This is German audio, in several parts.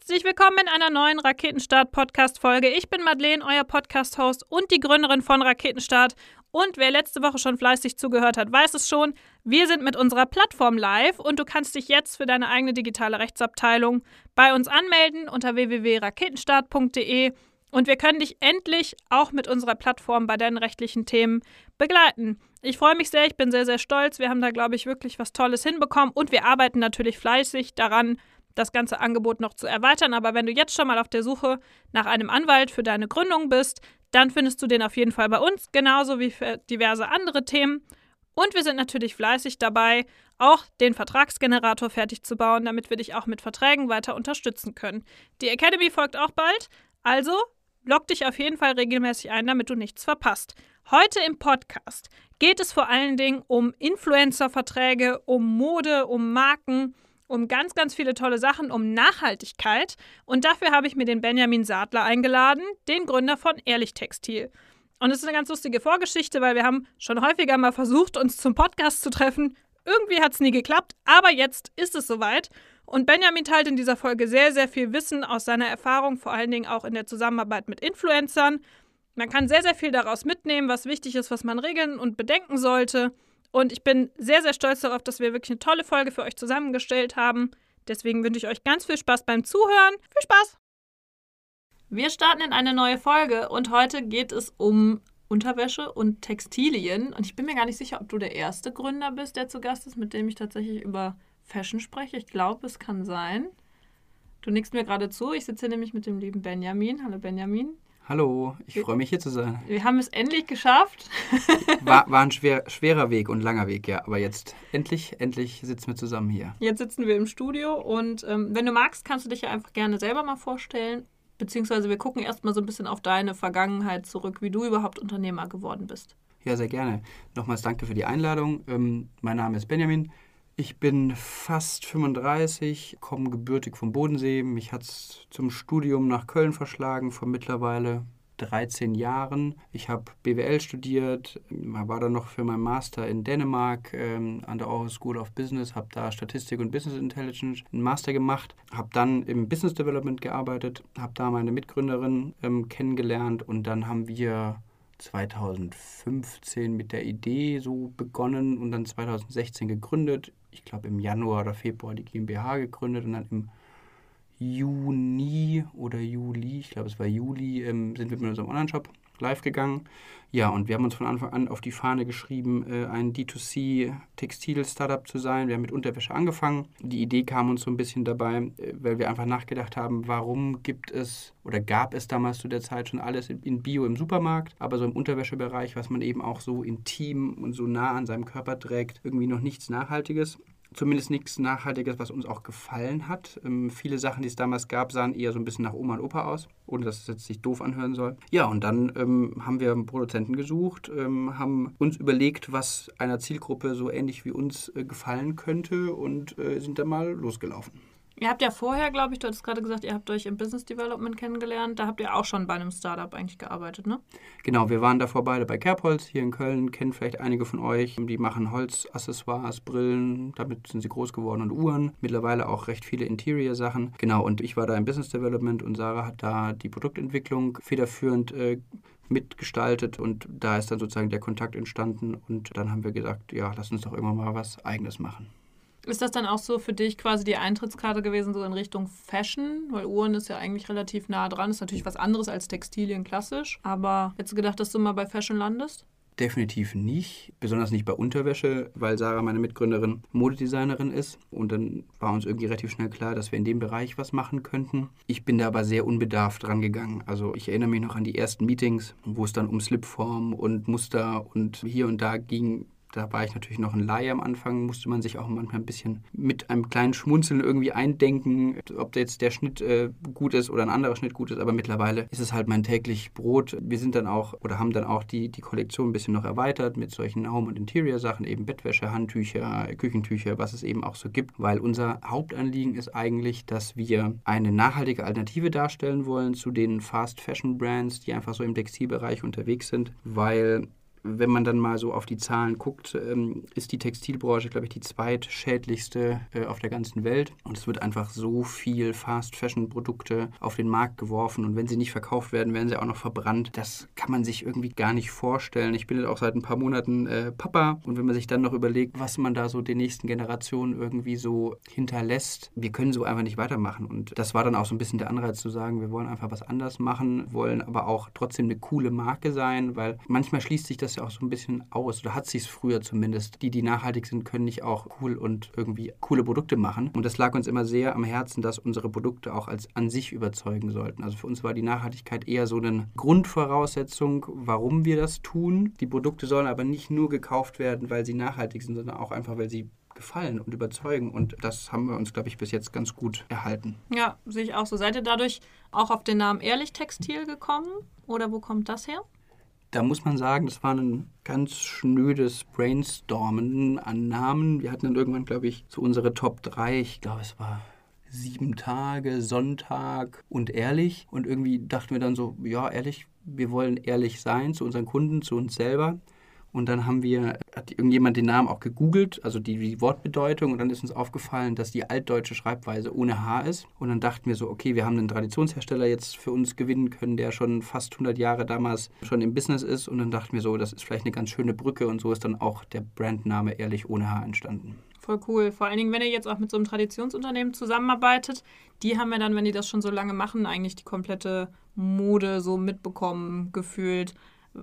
Herzlich willkommen in einer neuen Raketenstart-Podcast-Folge. Ich bin Madeleine, euer Podcast-Host und die Gründerin von Raketenstart. Und wer letzte Woche schon fleißig zugehört hat, weiß es schon. Wir sind mit unserer Plattform live und du kannst dich jetzt für deine eigene digitale Rechtsabteilung bei uns anmelden unter www.raketenstart.de. Und wir können dich endlich auch mit unserer Plattform bei deinen rechtlichen Themen begleiten. Ich freue mich sehr, ich bin sehr, sehr stolz. Wir haben da, glaube ich, wirklich was Tolles hinbekommen und wir arbeiten natürlich fleißig daran, das ganze Angebot noch zu erweitern. Aber wenn du jetzt schon mal auf der Suche nach einem Anwalt für deine Gründung bist, dann findest du den auf jeden Fall bei uns, genauso wie für diverse andere Themen. Und wir sind natürlich fleißig dabei, auch den Vertragsgenerator fertig zu bauen, damit wir dich auch mit Verträgen weiter unterstützen können. Die Academy folgt auch bald, also log dich auf jeden Fall regelmäßig ein, damit du nichts verpasst. Heute im Podcast geht es vor allen Dingen um Influencer-Verträge, um Mode, um Marken um ganz, ganz viele tolle Sachen, um Nachhaltigkeit. Und dafür habe ich mir den Benjamin Sadler eingeladen, den Gründer von Ehrlich Textil. Und es ist eine ganz lustige Vorgeschichte, weil wir haben schon häufiger mal versucht, uns zum Podcast zu treffen. Irgendwie hat es nie geklappt, aber jetzt ist es soweit. Und Benjamin teilt in dieser Folge sehr, sehr viel Wissen aus seiner Erfahrung, vor allen Dingen auch in der Zusammenarbeit mit Influencern. Man kann sehr, sehr viel daraus mitnehmen, was wichtig ist, was man regeln und bedenken sollte. Und ich bin sehr, sehr stolz darauf, dass wir wirklich eine tolle Folge für euch zusammengestellt haben. Deswegen wünsche ich euch ganz viel Spaß beim Zuhören. Viel Spaß! Wir starten in eine neue Folge und heute geht es um Unterwäsche und Textilien. Und ich bin mir gar nicht sicher, ob du der erste Gründer bist, der zu Gast ist, mit dem ich tatsächlich über Fashion spreche. Ich glaube, es kann sein. Du nickst mir gerade zu. Ich sitze nämlich mit dem lieben Benjamin. Hallo Benjamin. Hallo, ich freue mich hier zu sein. Wir haben es endlich geschafft. War, war ein schwer, schwerer Weg und langer Weg, ja. Aber jetzt endlich, endlich sitzen wir zusammen hier. Jetzt sitzen wir im Studio und ähm, wenn du magst, kannst du dich ja einfach gerne selber mal vorstellen. Beziehungsweise wir gucken erstmal so ein bisschen auf deine Vergangenheit zurück, wie du überhaupt Unternehmer geworden bist. Ja, sehr gerne. Nochmals danke für die Einladung. Ähm, mein Name ist Benjamin. Ich bin fast 35, komme gebürtig vom Bodensee. Mich hat es zum Studium nach Köln verschlagen vor mittlerweile 13 Jahren. Ich habe BWL studiert, war dann noch für meinen Master in Dänemark ähm, an der Aarhus School of Business, habe da Statistik und Business Intelligence einen Master gemacht, habe dann im Business Development gearbeitet, habe da meine Mitgründerin ähm, kennengelernt und dann haben wir 2015 mit der Idee so begonnen und dann 2016 gegründet ich glaube, im Januar oder Februar die GmbH gegründet und dann im Juni oder Juli, ich glaube, es war Juli, ähm, sind wir mit unserem Online-Shop live gegangen. Ja, und wir haben uns von Anfang an auf die Fahne geschrieben, äh, ein D2C-Textil-Startup zu sein. Wir haben mit Unterwäsche angefangen. Die Idee kam uns so ein bisschen dabei, äh, weil wir einfach nachgedacht haben, warum gibt es oder gab es damals zu der Zeit schon alles in Bio im Supermarkt, aber so im Unterwäschebereich, was man eben auch so intim und so nah an seinem Körper trägt, irgendwie noch nichts Nachhaltiges zumindest nichts Nachhaltiges, was uns auch gefallen hat. Ähm, viele Sachen, die es damals gab, sahen eher so ein bisschen nach Oma und Opa aus, ohne dass es jetzt sich doof anhören soll. Ja, und dann ähm, haben wir einen Produzenten gesucht, ähm, haben uns überlegt, was einer Zielgruppe so ähnlich wie uns äh, gefallen könnte und äh, sind dann mal losgelaufen. Ihr habt ja vorher, glaube ich, du hattest gerade gesagt, ihr habt euch im Business Development kennengelernt. Da habt ihr auch schon bei einem Startup eigentlich gearbeitet, ne? Genau, wir waren davor beide bei Kerbholz hier in Köln. Kennen vielleicht einige von euch. Die machen Holzaccessoires, Brillen. Damit sind sie groß geworden und Uhren. Mittlerweile auch recht viele Interior-Sachen. Genau, und ich war da im Business Development und Sarah hat da die Produktentwicklung federführend äh, mitgestaltet und da ist dann sozusagen der Kontakt entstanden und dann haben wir gesagt, ja, lass uns doch irgendwann mal was Eigenes machen. Ist das dann auch so für dich quasi die Eintrittskarte gewesen, so in Richtung Fashion? Weil Uhren ist ja eigentlich relativ nah dran. Ist natürlich was anderes als Textilien klassisch. Aber hättest du gedacht, dass du mal bei Fashion landest? Definitiv nicht, besonders nicht bei Unterwäsche, weil Sarah, meine Mitgründerin, Modedesignerin ist. Und dann war uns irgendwie relativ schnell klar, dass wir in dem Bereich was machen könnten. Ich bin da aber sehr unbedarft rangegangen. Also ich erinnere mich noch an die ersten Meetings, wo es dann um Slipform und Muster und hier und da ging da war ich natürlich noch ein Laie am Anfang, musste man sich auch manchmal ein bisschen mit einem kleinen Schmunzeln irgendwie eindenken, ob jetzt der Schnitt äh, gut ist oder ein anderer Schnitt gut ist. Aber mittlerweile ist es halt mein täglich Brot. Wir sind dann auch oder haben dann auch die, die Kollektion ein bisschen noch erweitert mit solchen Home- und Interior-Sachen, eben Bettwäsche, Handtücher, Küchentücher, was es eben auch so gibt, weil unser Hauptanliegen ist eigentlich, dass wir eine nachhaltige Alternative darstellen wollen zu den Fast-Fashion-Brands, die einfach so im Textilbereich unterwegs sind, weil wenn man dann mal so auf die Zahlen guckt, ähm, ist die Textilbranche, glaube ich, die zweitschädlichste äh, auf der ganzen Welt. Und es wird einfach so viel Fast-Fashion-Produkte auf den Markt geworfen. Und wenn sie nicht verkauft werden, werden sie auch noch verbrannt. Das kann man sich irgendwie gar nicht vorstellen. Ich bin jetzt auch seit ein paar Monaten äh, Papa. Und wenn man sich dann noch überlegt, was man da so den nächsten Generationen irgendwie so hinterlässt, wir können so einfach nicht weitermachen. Und das war dann auch so ein bisschen der Anreiz zu sagen, wir wollen einfach was anders machen, wollen aber auch trotzdem eine coole Marke sein, weil manchmal schließt sich das ja auch so ein bisschen aus, oder hat sich es früher zumindest. Die, die nachhaltig sind, können nicht auch cool und irgendwie coole Produkte machen. Und das lag uns immer sehr am Herzen, dass unsere Produkte auch als an sich überzeugen sollten. Also für uns war die Nachhaltigkeit eher so eine Grundvoraussetzung, warum wir das tun. Die Produkte sollen aber nicht nur gekauft werden, weil sie nachhaltig sind, sondern auch einfach, weil sie gefallen und überzeugen. Und das haben wir uns, glaube ich, bis jetzt ganz gut erhalten. Ja, sehe ich auch so. Seid ihr dadurch auch auf den Namen Ehrlich Textil gekommen? Oder wo kommt das her? Da muss man sagen, das war ein ganz schnödes Brainstormen an Namen. Wir hatten dann irgendwann, glaube ich, so unsere Top 3, ich glaube, es war sieben Tage, Sonntag und ehrlich. Und irgendwie dachten wir dann so, ja, ehrlich, wir wollen ehrlich sein zu unseren Kunden, zu uns selber. Und dann haben wir, hat irgendjemand den Namen auch gegoogelt, also die, die, Wortbedeutung, und dann ist uns aufgefallen, dass die altdeutsche Schreibweise ohne H ist. Und dann dachten wir so, okay, wir haben einen Traditionshersteller jetzt für uns gewinnen können, der schon fast 100 Jahre damals schon im Business ist. Und dann dachten wir so, das ist vielleicht eine ganz schöne Brücke. Und so ist dann auch der Brandname Ehrlich ohne H entstanden. Voll cool. Vor allen Dingen, wenn ihr jetzt auch mit so einem Traditionsunternehmen zusammenarbeitet, die haben ja dann, wenn die das schon so lange machen, eigentlich die komplette Mode so mitbekommen, gefühlt.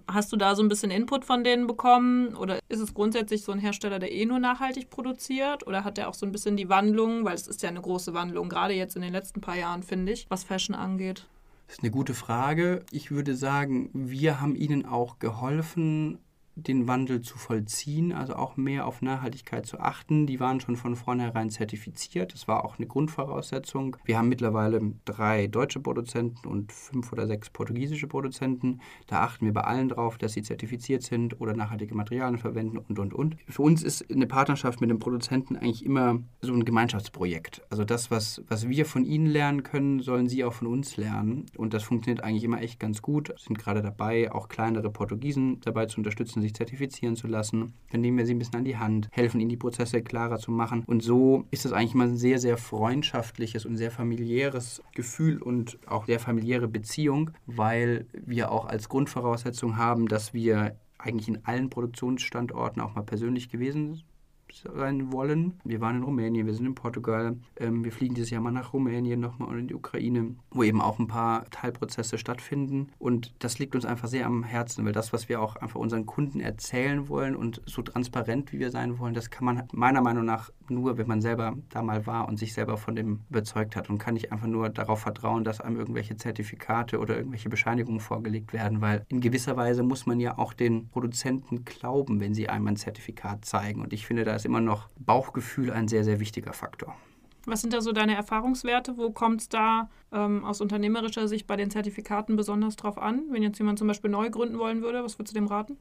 Hast du da so ein bisschen Input von denen bekommen? Oder ist es grundsätzlich so ein Hersteller, der eh nur nachhaltig produziert? Oder hat der auch so ein bisschen die Wandlung, weil es ist ja eine große Wandlung, gerade jetzt in den letzten paar Jahren, finde ich, was Fashion angeht? Das ist eine gute Frage. Ich würde sagen, wir haben ihnen auch geholfen, den Wandel zu vollziehen, also auch mehr auf Nachhaltigkeit zu achten. Die waren schon von vornherein zertifiziert. Das war auch eine Grundvoraussetzung. Wir haben mittlerweile drei deutsche Produzenten und fünf oder sechs portugiesische Produzenten. Da achten wir bei allen drauf, dass sie zertifiziert sind oder nachhaltige Materialien verwenden und, und, und. Für uns ist eine Partnerschaft mit dem Produzenten eigentlich immer so ein Gemeinschaftsprojekt. Also das, was, was wir von ihnen lernen können, sollen sie auch von uns lernen. Und das funktioniert eigentlich immer echt ganz gut. Wir sind gerade dabei, auch kleinere Portugiesen dabei zu unterstützen, sich zertifizieren zu lassen. Dann nehmen wir sie ein bisschen an die Hand, helfen ihnen die Prozesse klarer zu machen. Und so ist es eigentlich immer ein sehr, sehr freundschaftliches und sehr familiäres Gefühl und auch sehr familiäre Beziehung, weil wir auch als Grundvoraussetzung haben, dass wir eigentlich in allen Produktionsstandorten auch mal persönlich gewesen sind sein wollen. Wir waren in Rumänien, wir sind in Portugal, ähm, wir fliegen dieses Jahr mal nach Rumänien nochmal und in die Ukraine, wo eben auch ein paar Teilprozesse stattfinden. Und das liegt uns einfach sehr am Herzen, weil das, was wir auch einfach unseren Kunden erzählen wollen und so transparent wie wir sein wollen, das kann man meiner Meinung nach nur, wenn man selber da mal war und sich selber von dem überzeugt hat und kann nicht einfach nur darauf vertrauen, dass einem irgendwelche Zertifikate oder irgendwelche Bescheinigungen vorgelegt werden, weil in gewisser Weise muss man ja auch den Produzenten glauben, wenn sie einem ein Zertifikat zeigen. Und ich finde, da ist immer noch Bauchgefühl ein sehr, sehr wichtiger Faktor. Was sind da so deine Erfahrungswerte? Wo kommt es da ähm, aus unternehmerischer Sicht bei den Zertifikaten besonders drauf an? Wenn jetzt jemand zum Beispiel neu gründen wollen würde, was würdest du dem raten?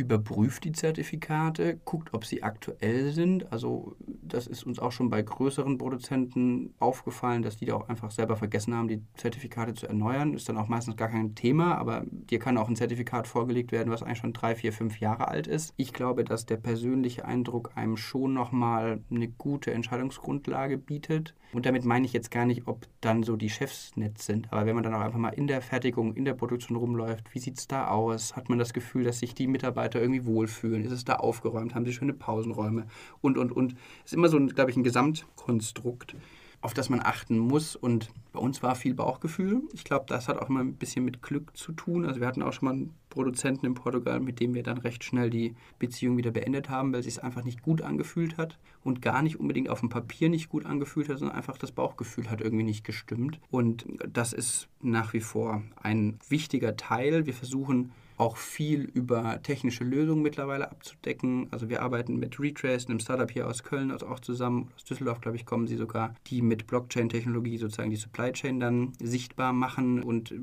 Überprüft die Zertifikate, guckt, ob sie aktuell sind. Also das ist uns auch schon bei größeren Produzenten aufgefallen, dass die da auch einfach selber vergessen haben, die Zertifikate zu erneuern. Ist dann auch meistens gar kein Thema, aber dir kann auch ein Zertifikat vorgelegt werden, was eigentlich schon drei, vier, fünf Jahre alt ist. Ich glaube, dass der persönliche Eindruck einem schon nochmal eine gute Entscheidungsgrundlage bietet. Und damit meine ich jetzt gar nicht, ob dann so die Chefs nett sind. Aber wenn man dann auch einfach mal in der Fertigung, in der Produktion rumläuft, wie sieht es da aus? Hat man das Gefühl, dass sich die Mitarbeiter irgendwie wohlfühlen? Ist es da aufgeräumt? Haben sie schöne Pausenräume? Und, und, und. Es ist immer so, glaube ich, ein Gesamtkonstrukt auf das man achten muss. Und bei uns war viel Bauchgefühl. Ich glaube, das hat auch immer ein bisschen mit Glück zu tun. Also wir hatten auch schon mal einen Produzenten in Portugal, mit dem wir dann recht schnell die Beziehung wieder beendet haben, weil es sich einfach nicht gut angefühlt hat und gar nicht unbedingt auf dem Papier nicht gut angefühlt hat, sondern einfach das Bauchgefühl hat irgendwie nicht gestimmt. Und das ist nach wie vor ein wichtiger Teil. Wir versuchen auch viel über technische Lösungen mittlerweile abzudecken. Also wir arbeiten mit Retrace, einem Startup hier aus Köln, also auch zusammen, aus Düsseldorf, glaube ich, kommen sie sogar, die mit Blockchain-Technologie sozusagen die Supply Chain dann sichtbar machen und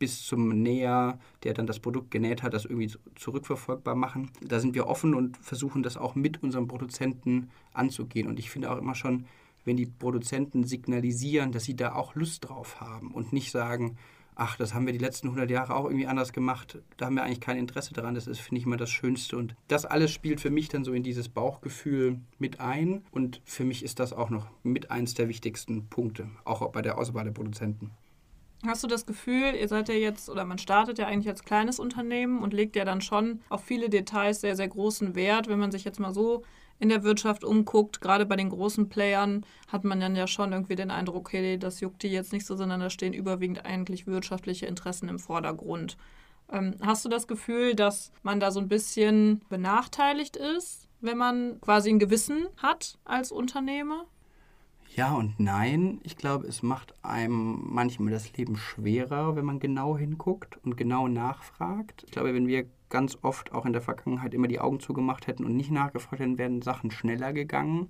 bis zum Näher, der dann das Produkt genäht hat, das irgendwie zurückverfolgbar machen. Da sind wir offen und versuchen das auch mit unseren Produzenten anzugehen. Und ich finde auch immer schon, wenn die Produzenten signalisieren, dass sie da auch Lust drauf haben und nicht sagen, ach, das haben wir die letzten 100 Jahre auch irgendwie anders gemacht, da haben wir eigentlich kein Interesse daran. Das ist, finde ich, immer das Schönste. Und das alles spielt für mich dann so in dieses Bauchgefühl mit ein. Und für mich ist das auch noch mit eins der wichtigsten Punkte, auch bei der Auswahl der Produzenten. Hast du das Gefühl, ihr seid ja jetzt, oder man startet ja eigentlich als kleines Unternehmen und legt ja dann schon auf viele Details sehr, sehr großen Wert, wenn man sich jetzt mal so in der Wirtschaft umguckt, gerade bei den großen Playern, hat man dann ja schon irgendwie den Eindruck, okay, das juckt die jetzt nicht so, sondern da stehen überwiegend eigentlich wirtschaftliche Interessen im Vordergrund. Ähm, hast du das Gefühl, dass man da so ein bisschen benachteiligt ist, wenn man quasi ein Gewissen hat als Unternehmer? Ja und nein. Ich glaube, es macht einem manchmal das Leben schwerer, wenn man genau hinguckt und genau nachfragt. Ich glaube, wenn wir ganz oft auch in der Vergangenheit immer die Augen zugemacht hätten und nicht nachgefragt hätten, wären Sachen schneller gegangen.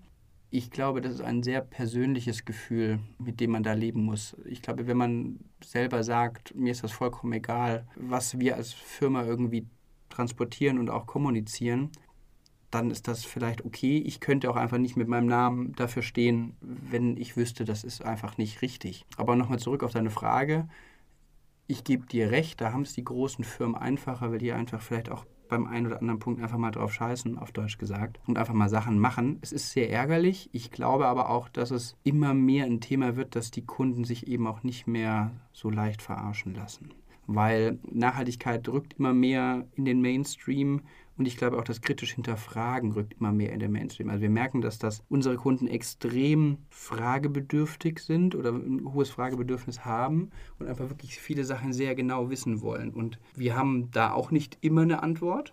Ich glaube, das ist ein sehr persönliches Gefühl, mit dem man da leben muss. Ich glaube, wenn man selber sagt, mir ist das vollkommen egal, was wir als Firma irgendwie transportieren und auch kommunizieren, dann ist das vielleicht okay. Ich könnte auch einfach nicht mit meinem Namen dafür stehen, wenn ich wüsste, das ist einfach nicht richtig. Aber nochmal zurück auf deine Frage. Ich gebe dir recht, da haben es die großen Firmen einfacher, weil die einfach vielleicht auch beim einen oder anderen Punkt einfach mal drauf scheißen, auf Deutsch gesagt, und einfach mal Sachen machen. Es ist sehr ärgerlich. Ich glaube aber auch, dass es immer mehr ein Thema wird, dass die Kunden sich eben auch nicht mehr so leicht verarschen lassen. Weil Nachhaltigkeit rückt immer mehr in den Mainstream und ich glaube auch, das kritisch Hinterfragen rückt immer mehr in den Mainstream. Also wir merken, dass das unsere Kunden extrem fragebedürftig sind oder ein hohes Fragebedürfnis haben und einfach wirklich viele Sachen sehr genau wissen wollen. Und wir haben da auch nicht immer eine Antwort.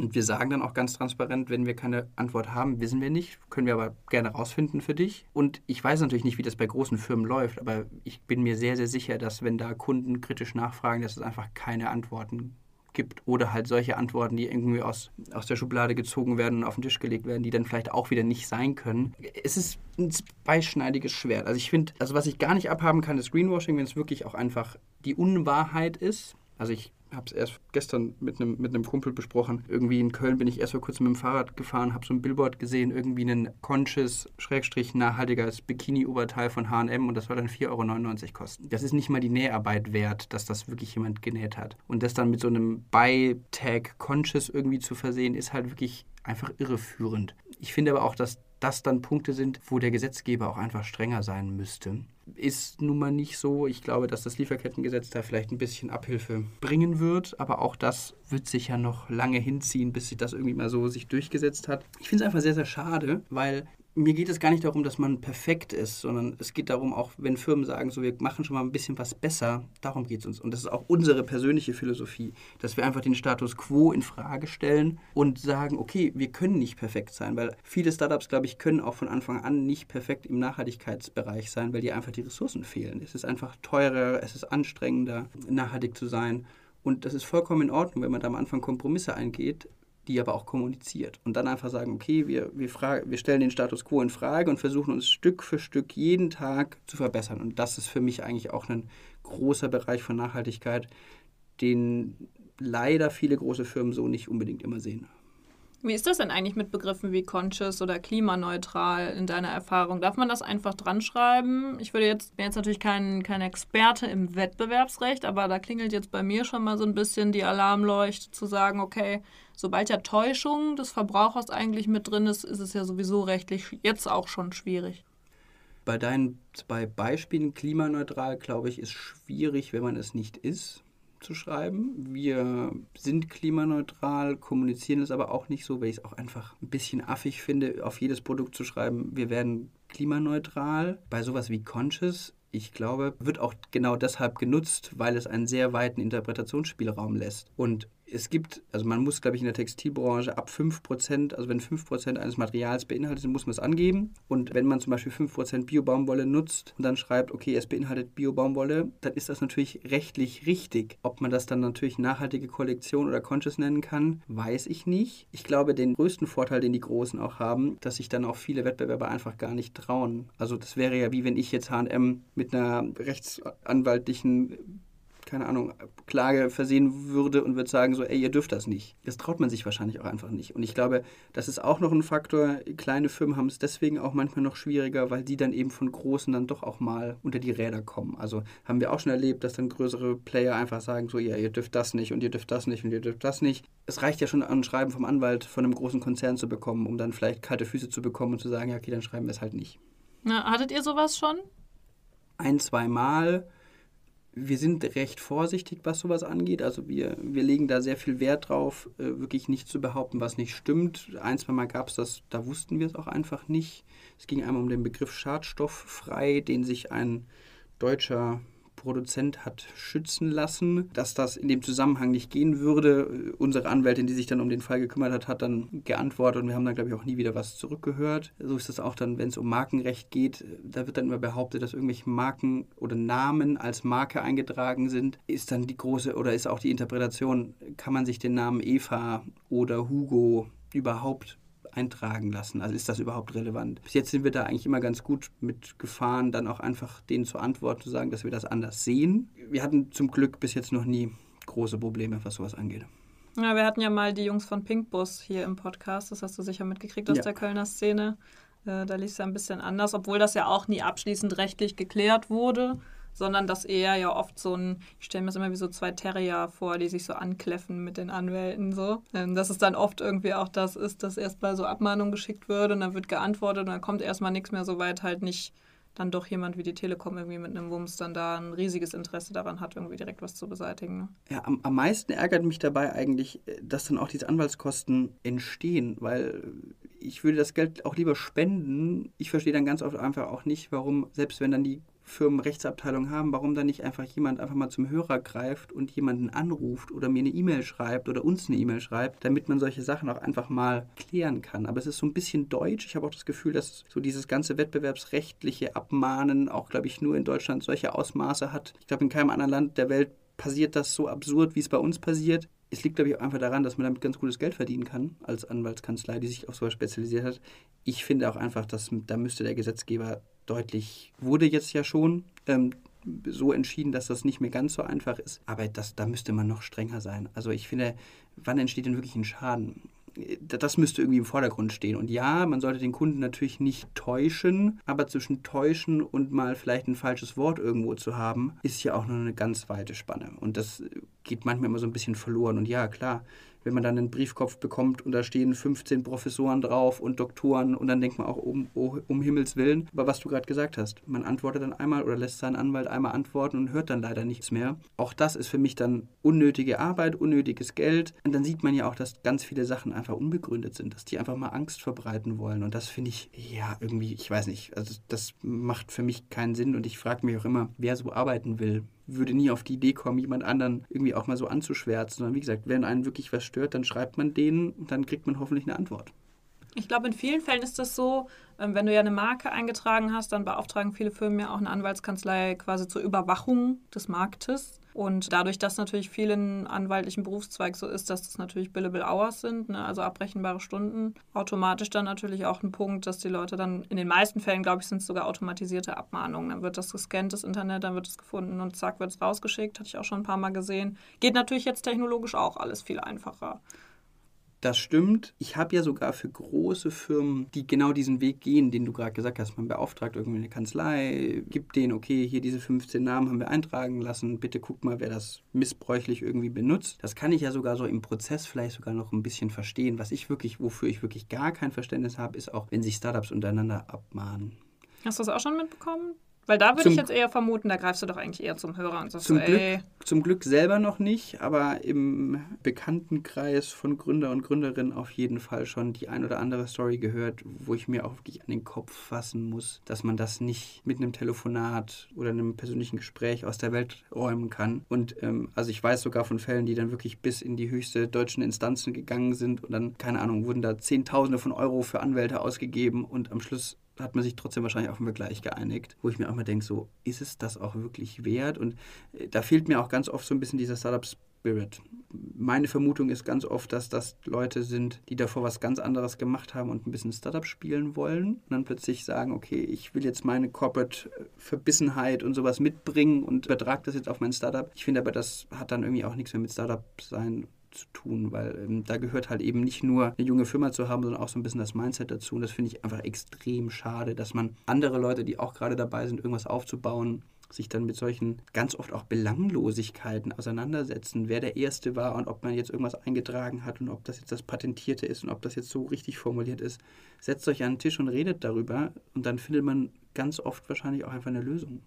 Und wir sagen dann auch ganz transparent, wenn wir keine Antwort haben, wissen wir nicht, können wir aber gerne rausfinden für dich. Und ich weiß natürlich nicht, wie das bei großen Firmen läuft, aber ich bin mir sehr, sehr sicher, dass wenn da Kunden kritisch nachfragen, dass es einfach keine Antworten gibt oder halt solche Antworten, die irgendwie aus, aus der Schublade gezogen werden und auf den Tisch gelegt werden, die dann vielleicht auch wieder nicht sein können. Es ist ein zweischneidiges Schwert. Also ich finde, also was ich gar nicht abhaben kann, ist Greenwashing, wenn es wirklich auch einfach die Unwahrheit ist. Also ich habe es erst gestern mit einem mit Kumpel besprochen. Irgendwie in Köln bin ich erst vor kurzem mit dem Fahrrad gefahren, habe so ein Billboard gesehen, irgendwie ein conscious, schrägstrich nachhaltiges Bikini-Oberteil von H&M und das soll dann 4,99 Euro kosten. Das ist nicht mal die Näharbeit wert, dass das wirklich jemand genäht hat. Und das dann mit so einem Buy-Tag conscious irgendwie zu versehen, ist halt wirklich einfach irreführend. Ich finde aber auch, dass das dann Punkte sind, wo der Gesetzgeber auch einfach strenger sein müsste ist nun mal nicht so. Ich glaube, dass das Lieferkettengesetz da vielleicht ein bisschen Abhilfe bringen wird, aber auch das wird sich ja noch lange hinziehen, bis sich das irgendwie mal so sich durchgesetzt hat. Ich finde es einfach sehr, sehr schade, weil mir geht es gar nicht darum, dass man perfekt ist, sondern es geht darum, auch wenn Firmen sagen, so wir machen schon mal ein bisschen was besser, darum geht es uns. Und das ist auch unsere persönliche Philosophie, dass wir einfach den Status quo in Frage stellen und sagen, okay, wir können nicht perfekt sein, weil viele Startups, glaube ich, können auch von Anfang an nicht perfekt im Nachhaltigkeitsbereich sein, weil dir einfach die Ressourcen fehlen. Es ist einfach teurer, es ist anstrengender, nachhaltig zu sein. Und das ist vollkommen in Ordnung, wenn man da am Anfang Kompromisse eingeht die aber auch kommuniziert. Und dann einfach sagen, okay, wir, wir, fragen, wir stellen den Status quo in Frage und versuchen uns Stück für Stück jeden Tag zu verbessern. Und das ist für mich eigentlich auch ein großer Bereich von Nachhaltigkeit, den leider viele große Firmen so nicht unbedingt immer sehen. Wie ist das denn eigentlich mit Begriffen wie conscious oder klimaneutral in deiner Erfahrung? Darf man das einfach dran schreiben? Ich würde jetzt, bin jetzt natürlich kein, kein Experte im Wettbewerbsrecht, aber da klingelt jetzt bei mir schon mal so ein bisschen die Alarmleuchte zu sagen, okay, sobald ja Täuschung des Verbrauchers eigentlich mit drin ist, ist es ja sowieso rechtlich jetzt auch schon schwierig. Bei deinen zwei Beispielen klimaneutral, glaube ich, ist schwierig, wenn man es nicht ist zu schreiben. Wir sind klimaneutral, kommunizieren es aber auch nicht so, weil ich es auch einfach ein bisschen affig finde, auf jedes Produkt zu schreiben, wir werden klimaneutral. Bei sowas wie Conscious ich glaube, wird auch genau deshalb genutzt, weil es einen sehr weiten Interpretationsspielraum lässt. Und es gibt, also man muss, glaube ich, in der Textilbranche ab 5%, also wenn 5% eines Materials beinhaltet sind, muss man es angeben. Und wenn man zum Beispiel 5% Bio-Baumwolle nutzt und dann schreibt, okay, es beinhaltet Bio-Baumwolle, dann ist das natürlich rechtlich richtig. Ob man das dann natürlich nachhaltige Kollektion oder Conscious nennen kann, weiß ich nicht. Ich glaube, den größten Vorteil, den die Großen auch haben, dass sich dann auch viele Wettbewerber einfach gar nicht trauen. Also das wäre ja wie wenn ich jetzt H&M mit einer rechtsanwaltlichen keine Ahnung, Klage versehen würde und würde sagen, so, ey, ihr dürft das nicht. Das traut man sich wahrscheinlich auch einfach nicht. Und ich glaube, das ist auch noch ein Faktor. Kleine Firmen haben es deswegen auch manchmal noch schwieriger, weil die dann eben von großen dann doch auch mal unter die Räder kommen. Also haben wir auch schon erlebt, dass dann größere Player einfach sagen, so, ja, ihr dürft das nicht und ihr dürft das nicht und ihr dürft das nicht. Es reicht ja schon ein Schreiben vom Anwalt von einem großen Konzern zu bekommen, um dann vielleicht kalte Füße zu bekommen und zu sagen, ja, okay, dann schreiben wir es halt nicht. Na, hattet ihr sowas schon? Ein, zwei Mal wir sind recht vorsichtig, was sowas angeht. Also wir, wir legen da sehr viel Wert drauf, äh, wirklich nicht zu behaupten, was nicht stimmt. Ein, zwei Mal gab es das, da wussten wir es auch einfach nicht. Es ging einmal um den Begriff schadstofffrei, den sich ein deutscher Produzent hat schützen lassen, dass das in dem Zusammenhang nicht gehen würde. Unsere Anwältin, die sich dann um den Fall gekümmert hat, hat dann geantwortet und wir haben dann, glaube ich, auch nie wieder was zurückgehört. So ist das auch dann, wenn es um Markenrecht geht. Da wird dann immer behauptet, dass irgendwelche Marken oder Namen als Marke eingetragen sind. Ist dann die große oder ist auch die Interpretation, kann man sich den Namen Eva oder Hugo überhaupt eintragen lassen? Also ist das überhaupt relevant? Bis jetzt sind wir da eigentlich immer ganz gut mit gefahren, dann auch einfach denen zu antworten, zu sagen, dass wir das anders sehen. Wir hatten zum Glück bis jetzt noch nie große Probleme, was sowas angeht. Ja, wir hatten ja mal die Jungs von Pinkbus hier im Podcast, das hast du sicher mitgekriegt aus ja. der Kölner Szene. Äh, da lief es ja ein bisschen anders, obwohl das ja auch nie abschließend rechtlich geklärt wurde sondern dass er ja oft so ein, ich stelle mir das immer wie so zwei Terrier vor, die sich so ankläffen mit den Anwälten so. Ähm, dass es dann oft irgendwie auch das ist, dass erstmal so Abmahnung geschickt wird und dann wird geantwortet und dann kommt erstmal nichts mehr, soweit halt nicht dann doch jemand wie die Telekom irgendwie mit einem Wumms dann da ein riesiges Interesse daran hat, irgendwie direkt was zu beseitigen. Ne? Ja, am, am meisten ärgert mich dabei eigentlich, äh, dass dann auch diese Anwaltskosten entstehen, weil ich würde das Geld auch lieber spenden. Ich verstehe dann ganz oft einfach auch nicht, warum, selbst wenn dann die Firmen Rechtsabteilung haben, warum dann nicht einfach jemand einfach mal zum Hörer greift und jemanden anruft oder mir eine E-Mail schreibt oder uns eine E-Mail schreibt, damit man solche Sachen auch einfach mal klären kann. Aber es ist so ein bisschen deutsch. Ich habe auch das Gefühl, dass so dieses ganze wettbewerbsrechtliche Abmahnen auch, glaube ich, nur in Deutschland solche Ausmaße hat. Ich glaube, in keinem anderen Land der Welt passiert das so absurd, wie es bei uns passiert. Es liegt, glaube ich, auch einfach daran, dass man damit ganz gutes Geld verdienen kann, als Anwaltskanzlei, die sich auf sowas spezialisiert hat. Ich finde auch einfach, dass da müsste der Gesetzgeber deutlich, wurde jetzt ja schon ähm, so entschieden, dass das nicht mehr ganz so einfach ist. Aber das, da müsste man noch strenger sein. Also ich finde, wann entsteht denn wirklich ein Schaden? Das müsste irgendwie im Vordergrund stehen. Und ja, man sollte den Kunden natürlich nicht täuschen, aber zwischen täuschen und mal vielleicht ein falsches Wort irgendwo zu haben, ist ja auch noch eine ganz weite Spanne. Und das geht manchmal immer so ein bisschen verloren. Und ja, klar, wenn man dann einen Briefkopf bekommt und da stehen 15 Professoren drauf und Doktoren und dann denkt man auch um, oh, um Himmels Willen, aber was du gerade gesagt hast, man antwortet dann einmal oder lässt seinen Anwalt einmal antworten und hört dann leider nichts mehr. Auch das ist für mich dann unnötige Arbeit, unnötiges Geld. Und dann sieht man ja auch, dass ganz viele Sachen einfach unbegründet sind, dass die einfach mal Angst verbreiten wollen. Und das finde ich, ja, irgendwie, ich weiß nicht, also das macht für mich keinen Sinn. Und ich frage mich auch immer, wer so arbeiten will würde nie auf die Idee kommen, jemand anderen irgendwie auch mal so anzuschwärzen, sondern wie gesagt, wenn einen wirklich was stört, dann schreibt man denen und dann kriegt man hoffentlich eine Antwort. Ich glaube, in vielen Fällen ist das so, ähm, wenn du ja eine Marke eingetragen hast, dann beauftragen viele Firmen ja auch eine Anwaltskanzlei quasi zur Überwachung des Marktes. Und dadurch, dass natürlich vielen anwaltlichen Berufszweig so ist, dass das natürlich billable hours sind, ne, also abrechenbare Stunden, automatisch dann natürlich auch ein Punkt, dass die Leute dann, in den meisten Fällen, glaube ich, sind es sogar automatisierte Abmahnungen. Dann wird das gescannt, das Internet, dann wird es gefunden und zack, wird es rausgeschickt. Hatte ich auch schon ein paar Mal gesehen. Geht natürlich jetzt technologisch auch alles viel einfacher. Das stimmt. Ich habe ja sogar für große Firmen, die genau diesen Weg gehen, den du gerade gesagt hast, man beauftragt irgendwie eine Kanzlei, gibt denen, okay, hier diese 15 Namen haben wir eintragen lassen, bitte guck mal, wer das missbräuchlich irgendwie benutzt. Das kann ich ja sogar so im Prozess vielleicht sogar noch ein bisschen verstehen. Was ich wirklich, wofür ich wirklich gar kein Verständnis habe, ist auch, wenn sich Startups untereinander abmahnen. Hast du das auch schon mitbekommen? Weil da würde ich jetzt eher vermuten, da greifst du doch eigentlich eher zum Hörer und sagst zum so, Glück, ey. Zum Glück selber noch nicht, aber im Bekanntenkreis von Gründer und Gründerinnen auf jeden Fall schon die ein oder andere Story gehört, wo ich mir auch wirklich an den Kopf fassen muss, dass man das nicht mit einem Telefonat oder einem persönlichen Gespräch aus der Welt räumen kann. Und ähm, also ich weiß sogar von Fällen, die dann wirklich bis in die höchste deutschen Instanzen gegangen sind und dann, keine Ahnung, wurden da Zehntausende von Euro für Anwälte ausgegeben und am Schluss hat man sich trotzdem wahrscheinlich auf einen Vergleich geeinigt, wo ich mir auch mal denke, so ist es das auch wirklich wert? Und äh, da fehlt mir auch ganz oft so ein bisschen dieser Startup Spirit. Meine Vermutung ist ganz oft, dass das Leute sind, die davor was ganz anderes gemacht haben und ein bisschen Startup spielen wollen und dann plötzlich sagen, okay, ich will jetzt meine Corporate-Verbissenheit und sowas mitbringen und übertrage das jetzt auf mein Startup. Ich finde aber, das hat dann irgendwie auch nichts mehr mit Startup sein zu tun, weil ähm, da gehört halt eben nicht nur eine junge Firma zu haben, sondern auch so ein bisschen das Mindset dazu. Und das finde ich einfach extrem schade, dass man andere Leute, die auch gerade dabei sind, irgendwas aufzubauen, sich dann mit solchen ganz oft auch Belanglosigkeiten auseinandersetzen, wer der Erste war und ob man jetzt irgendwas eingetragen hat und ob das jetzt das Patentierte ist und ob das jetzt so richtig formuliert ist. Setzt euch an den Tisch und redet darüber und dann findet man ganz oft wahrscheinlich auch einfach eine Lösung.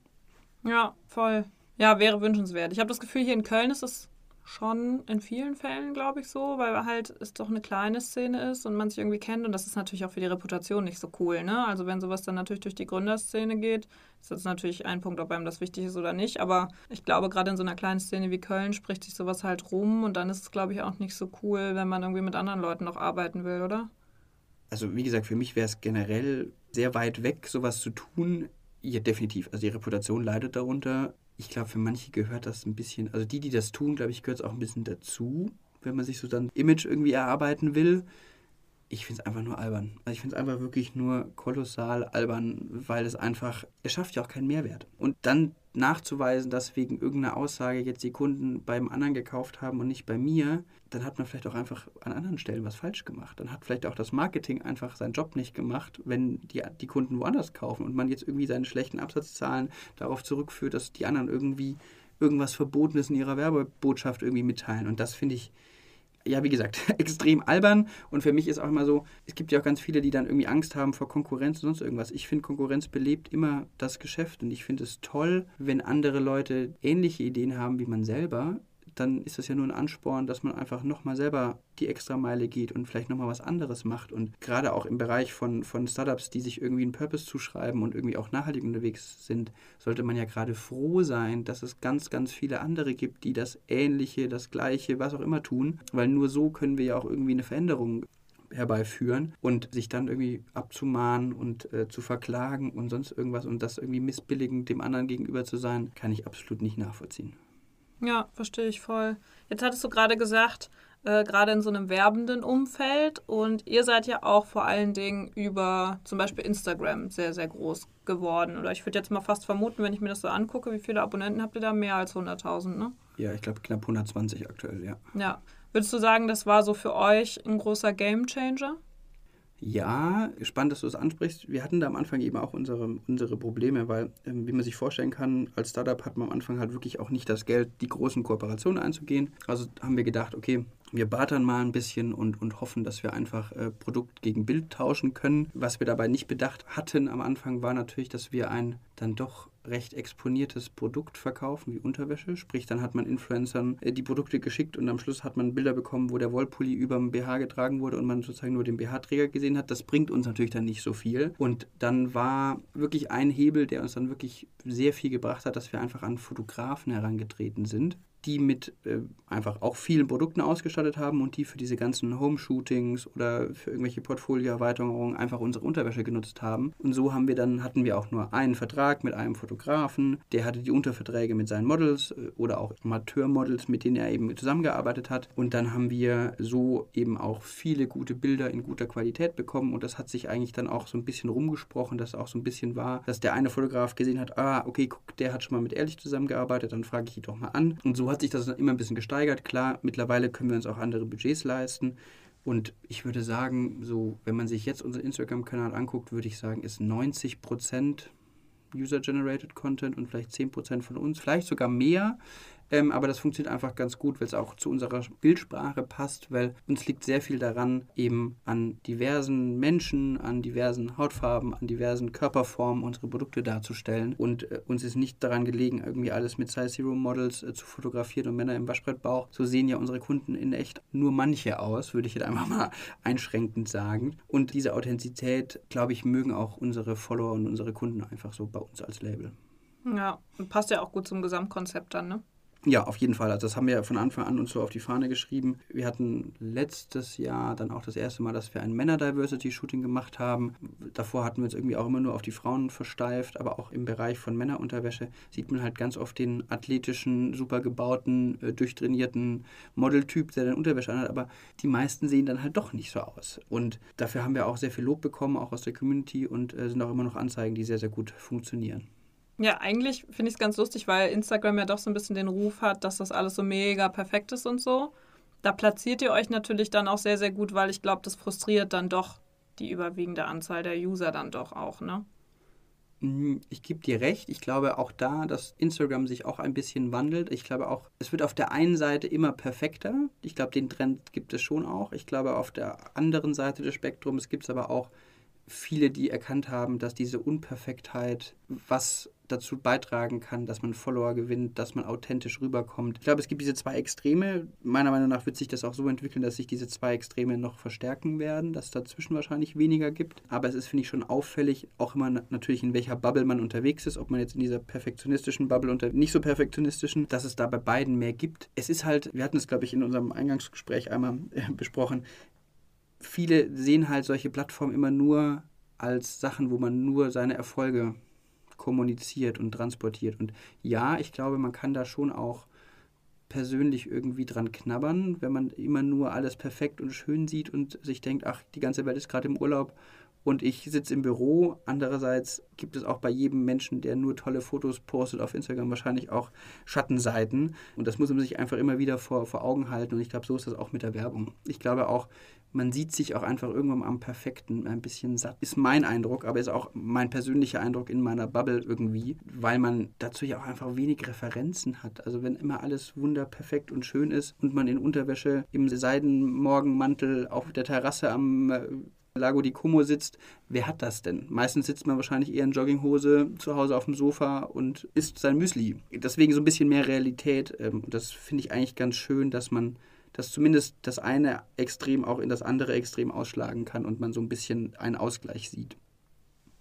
Ja, voll. Ja, wäre wünschenswert. Ich habe das Gefühl, hier in Köln ist es schon in vielen Fällen, glaube ich, so, weil halt es doch eine kleine Szene ist und man sich irgendwie kennt und das ist natürlich auch für die Reputation nicht so cool, ne? Also wenn sowas dann natürlich durch die Gründerszene geht, ist das natürlich ein Punkt, ob einem das wichtig ist oder nicht, aber ich glaube, gerade in so einer kleinen Szene wie Köln spricht sich sowas halt rum und dann ist es, glaube ich, auch nicht so cool, wenn man irgendwie mit anderen Leuten noch arbeiten will, oder? Also wie gesagt, für mich wäre es generell sehr weit weg, sowas zu tun. Ja, definitiv. Also die Reputation leidet darunter ich glaube, für manche gehört das ein bisschen, also die, die das tun, glaube ich, gehört es auch ein bisschen dazu, wenn man sich so dann Image irgendwie erarbeiten will. Ich finde es einfach nur albern. Also ich finde es einfach wirklich nur kolossal albern, weil es einfach, es schafft ja auch keinen Mehrwert. Und dann nachzuweisen, dass wegen irgendeiner Aussage jetzt die Kunden beim anderen gekauft haben und nicht bei mir, dann hat man vielleicht auch einfach an anderen Stellen was falsch gemacht. Dann hat vielleicht auch das Marketing einfach seinen Job nicht gemacht, wenn die, die Kunden woanders kaufen und man jetzt irgendwie seine schlechten Absatzzahlen darauf zurückführt, dass die anderen irgendwie irgendwas Verbotenes in ihrer Werbebotschaft irgendwie mitteilen. Und das finde ich ja, wie gesagt, extrem albern. Und für mich ist auch immer so, es gibt ja auch ganz viele, die dann irgendwie Angst haben vor Konkurrenz und sonst irgendwas. Ich finde, Konkurrenz belebt immer das Geschäft. Und ich finde es toll, wenn andere Leute ähnliche Ideen haben wie man selber, dann ist das ja nur ein Ansporn, dass man einfach nochmal selber die extra Meile geht und vielleicht nochmal was anderes macht. Und gerade auch im Bereich von, von Startups, die sich irgendwie einen Purpose zuschreiben und irgendwie auch nachhaltig unterwegs sind, sollte man ja gerade froh sein, dass es ganz, ganz viele andere gibt, die das Ähnliche, das Gleiche, was auch immer tun. Weil nur so können wir ja auch irgendwie eine Veränderung herbeiführen und sich dann irgendwie abzumahnen und äh, zu verklagen und sonst irgendwas und das irgendwie missbilligend dem anderen gegenüber zu sein, kann ich absolut nicht nachvollziehen. Ja, verstehe ich voll. Jetzt hattest du gerade gesagt, äh, gerade in so einem werbenden Umfeld und ihr seid ja auch vor allen Dingen über zum Beispiel Instagram sehr, sehr groß geworden. Oder ich würde jetzt mal fast vermuten, wenn ich mir das so angucke, wie viele Abonnenten habt ihr da? Mehr als 100.000, ne? Ja, ich glaube knapp 120 aktuell, ja. Ja. Würdest du sagen, das war so für euch ein großer Gamechanger? Ja, spannend, dass du das ansprichst. Wir hatten da am Anfang eben auch unsere, unsere Probleme, weil, ähm, wie man sich vorstellen kann, als Startup hat man am Anfang halt wirklich auch nicht das Geld, die großen Kooperationen einzugehen. Also haben wir gedacht, okay, wir bartern mal ein bisschen und, und hoffen, dass wir einfach äh, Produkt gegen Bild tauschen können. Was wir dabei nicht bedacht hatten am Anfang war natürlich, dass wir ein dann doch recht exponiertes Produkt verkaufen, wie Unterwäsche. Sprich, dann hat man Influencern äh, die Produkte geschickt und am Schluss hat man Bilder bekommen, wo der Wollpulli über dem BH getragen wurde und man sozusagen nur den BH-Träger gesehen hat. Das bringt uns natürlich dann nicht so viel. Und dann war wirklich ein Hebel, der uns dann wirklich sehr viel gebracht hat, dass wir einfach an Fotografen herangetreten sind die mit äh, einfach auch vielen Produkten ausgestattet haben und die für diese ganzen Home-Shootings oder für irgendwelche Portfolioerweiterungen einfach unsere Unterwäsche genutzt haben. Und so haben wir dann, hatten wir auch nur einen Vertrag mit einem Fotografen, der hatte die Unterverträge mit seinen Models äh, oder auch Amateurmodels, mit denen er eben zusammengearbeitet hat. Und dann haben wir so eben auch viele gute Bilder in guter Qualität bekommen und das hat sich eigentlich dann auch so ein bisschen rumgesprochen, dass auch so ein bisschen war, dass der eine Fotograf gesehen hat, ah, okay, guck, der hat schon mal mit Ehrlich zusammengearbeitet, dann frage ich ihn doch mal an. Und so hat sich das immer ein bisschen gesteigert. Klar, mittlerweile können wir uns auch andere Budgets leisten. Und ich würde sagen, so, wenn man sich jetzt unseren Instagram-Kanal anguckt, würde ich sagen, ist 90% User-Generated Content und vielleicht 10% von uns, vielleicht sogar mehr. Ähm, aber das funktioniert einfach ganz gut, weil es auch zu unserer Bildsprache passt, weil uns liegt sehr viel daran, eben an diversen Menschen, an diversen Hautfarben, an diversen Körperformen unsere Produkte darzustellen. Und äh, uns ist nicht daran gelegen, irgendwie alles mit Size Zero Models äh, zu fotografieren und Männer im Waschbrettbauch. So sehen ja unsere Kunden in echt nur manche aus, würde ich jetzt einfach mal einschränkend sagen. Und diese Authentizität, glaube ich, mögen auch unsere Follower und unsere Kunden einfach so bei uns als Label. Ja, passt ja auch gut zum Gesamtkonzept dann, ne? Ja, auf jeden Fall. Also das haben wir von Anfang an uns so auf die Fahne geschrieben. Wir hatten letztes Jahr dann auch das erste Mal, dass wir ein Männer-Diversity-Shooting gemacht haben. Davor hatten wir uns irgendwie auch immer nur auf die Frauen versteift, aber auch im Bereich von Männerunterwäsche sieht man halt ganz oft den athletischen, super gebauten, äh, durchtrainierten Modeltyp, der dann Unterwäsche anhat, aber die meisten sehen dann halt doch nicht so aus. Und dafür haben wir auch sehr viel Lob bekommen, auch aus der Community und äh, sind auch immer noch Anzeigen, die sehr, sehr gut funktionieren. Ja, eigentlich finde ich es ganz lustig, weil Instagram ja doch so ein bisschen den Ruf hat, dass das alles so mega perfekt ist und so. Da platziert ihr euch natürlich dann auch sehr, sehr gut, weil ich glaube, das frustriert dann doch die überwiegende Anzahl der User dann doch auch, ne? Mhm, ich gebe dir recht. Ich glaube auch da, dass Instagram sich auch ein bisschen wandelt. Ich glaube auch, es wird auf der einen Seite immer perfekter. Ich glaube, den Trend gibt es schon auch. Ich glaube, auf der anderen Seite des Spektrums gibt es aber auch viele, die erkannt haben, dass diese Unperfektheit was dazu beitragen kann, dass man Follower gewinnt, dass man authentisch rüberkommt. Ich glaube, es gibt diese zwei Extreme. Meiner Meinung nach wird sich das auch so entwickeln, dass sich diese zwei Extreme noch verstärken werden, dass es dazwischen wahrscheinlich weniger gibt. Aber es ist, finde ich, schon auffällig, auch immer natürlich in welcher Bubble man unterwegs ist, ob man jetzt in dieser perfektionistischen Bubble oder nicht so perfektionistischen, dass es da bei beiden mehr gibt. Es ist halt, wir hatten es, glaube ich, in unserem Eingangsgespräch einmal äh, besprochen, viele sehen halt solche Plattformen immer nur als Sachen, wo man nur seine Erfolge kommuniziert und transportiert. Und ja, ich glaube, man kann da schon auch persönlich irgendwie dran knabbern, wenn man immer nur alles perfekt und schön sieht und sich denkt, ach, die ganze Welt ist gerade im Urlaub und ich sitze im Büro. Andererseits gibt es auch bei jedem Menschen, der nur tolle Fotos postet auf Instagram, wahrscheinlich auch Schattenseiten. Und das muss man sich einfach immer wieder vor, vor Augen halten. Und ich glaube, so ist das auch mit der Werbung. Ich glaube auch, man sieht sich auch einfach irgendwann am Perfekten ein bisschen satt. Ist mein Eindruck, aber ist auch mein persönlicher Eindruck in meiner Bubble irgendwie, weil man dazu ja auch einfach wenig Referenzen hat. Also wenn immer alles wunderperfekt und schön ist und man in Unterwäsche im Seidenmorgenmantel auf der Terrasse am äh, Lago di Como sitzt, wer hat das denn? Meistens sitzt man wahrscheinlich eher in Jogginghose zu Hause auf dem Sofa und isst sein Müsli. Deswegen so ein bisschen mehr Realität. Ähm, das finde ich eigentlich ganz schön, dass man dass zumindest das eine Extrem auch in das andere Extrem ausschlagen kann und man so ein bisschen einen Ausgleich sieht.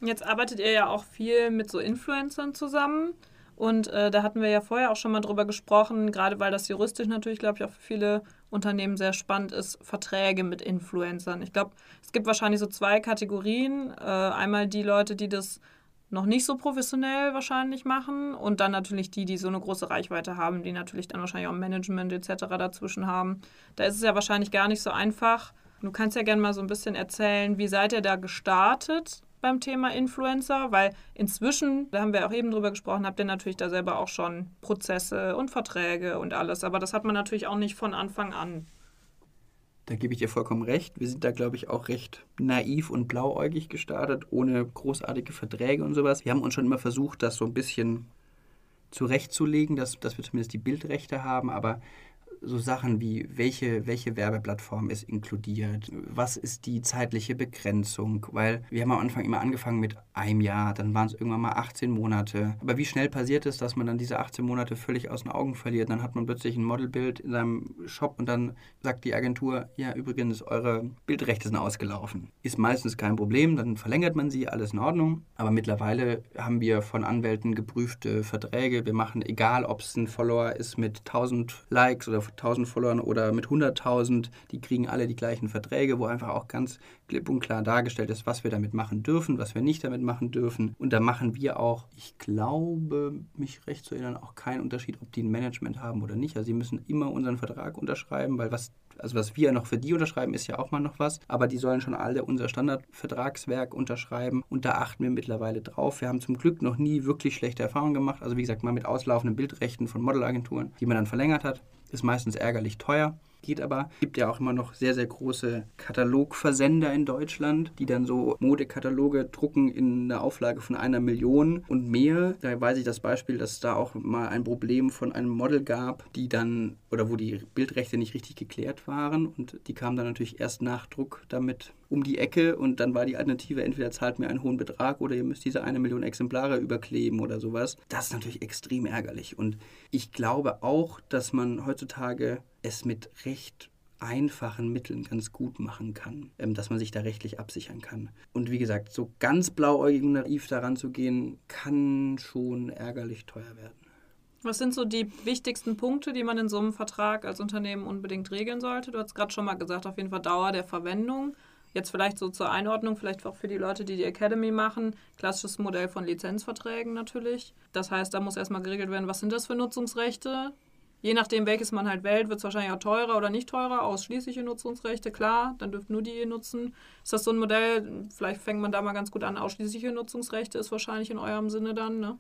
Jetzt arbeitet ihr ja auch viel mit so Influencern zusammen. Und äh, da hatten wir ja vorher auch schon mal drüber gesprochen, gerade weil das juristisch natürlich, glaube ich, auch für viele Unternehmen sehr spannend ist, Verträge mit Influencern. Ich glaube, es gibt wahrscheinlich so zwei Kategorien. Äh, einmal die Leute, die das noch nicht so professionell wahrscheinlich machen und dann natürlich die, die so eine große Reichweite haben, die natürlich dann wahrscheinlich auch Management etc. dazwischen haben. Da ist es ja wahrscheinlich gar nicht so einfach. Du kannst ja gerne mal so ein bisschen erzählen, wie seid ihr da gestartet beim Thema Influencer? Weil inzwischen, da haben wir auch eben drüber gesprochen, habt ihr natürlich da selber auch schon Prozesse und Verträge und alles. Aber das hat man natürlich auch nicht von Anfang an. Da gebe ich dir vollkommen recht. Wir sind da, glaube ich, auch recht naiv und blauäugig gestartet, ohne großartige Verträge und sowas. Wir haben uns schon immer versucht, das so ein bisschen zurechtzulegen, dass, dass wir zumindest die Bildrechte haben, aber so Sachen wie, welche, welche Werbeplattform ist inkludiert, was ist die zeitliche Begrenzung, weil wir haben am Anfang immer angefangen mit einem Jahr, dann waren es irgendwann mal 18 Monate. Aber wie schnell passiert es, dass man dann diese 18 Monate völlig aus den Augen verliert? Dann hat man plötzlich ein Modelbild in seinem Shop und dann sagt die Agentur, ja übrigens, eure Bildrechte sind ausgelaufen. Ist meistens kein Problem, dann verlängert man sie, alles in Ordnung. Aber mittlerweile haben wir von Anwälten geprüfte Verträge. Wir machen, egal ob es ein Follower ist mit 1000 Likes oder 1000 Followern oder mit 100.000, die kriegen alle die gleichen Verträge, wo einfach auch ganz klipp und klar dargestellt ist, was wir damit machen dürfen, was wir nicht damit machen dürfen. Und da machen wir auch, ich glaube, mich recht zu erinnern, auch keinen Unterschied, ob die ein Management haben oder nicht. Also sie müssen immer unseren Vertrag unterschreiben, weil was also was wir noch für die unterschreiben, ist ja auch mal noch was, aber die sollen schon alle unser Standardvertragswerk unterschreiben und da achten wir mittlerweile drauf. Wir haben zum Glück noch nie wirklich schlechte Erfahrungen gemacht, also wie gesagt, mal mit auslaufenden Bildrechten von Modelagenturen, die man dann verlängert hat ist meistens ärgerlich teuer geht aber. Es gibt ja auch immer noch sehr, sehr große Katalogversender in Deutschland, die dann so Modekataloge drucken in einer Auflage von einer Million und mehr. Da weiß ich das Beispiel, dass da auch mal ein Problem von einem Model gab, die dann, oder wo die Bildrechte nicht richtig geklärt waren und die kamen dann natürlich erst nach Druck damit um die Ecke und dann war die Alternative, entweder zahlt mir einen hohen Betrag oder ihr müsst diese eine Million Exemplare überkleben oder sowas. Das ist natürlich extrem ärgerlich und ich glaube auch, dass man heutzutage es mit recht einfachen Mitteln ganz gut machen kann, ähm, dass man sich da rechtlich absichern kann. Und wie gesagt, so ganz blauäugig und naiv daran zu gehen, kann schon ärgerlich teuer werden. Was sind so die wichtigsten Punkte, die man in so einem Vertrag als Unternehmen unbedingt regeln sollte? Du hast gerade schon mal gesagt, auf jeden Fall Dauer der Verwendung. Jetzt vielleicht so zur Einordnung, vielleicht auch für die Leute, die die Academy machen. Klassisches Modell von Lizenzverträgen natürlich. Das heißt, da muss erstmal geregelt werden, was sind das für Nutzungsrechte? Je nachdem, welches man halt wählt, wird es wahrscheinlich auch teurer oder nicht teurer. Ausschließliche Nutzungsrechte, klar, dann dürft nur die nutzen. Ist das so ein Modell, vielleicht fängt man da mal ganz gut an. Ausschließliche Nutzungsrechte ist wahrscheinlich in eurem Sinne dann, ne?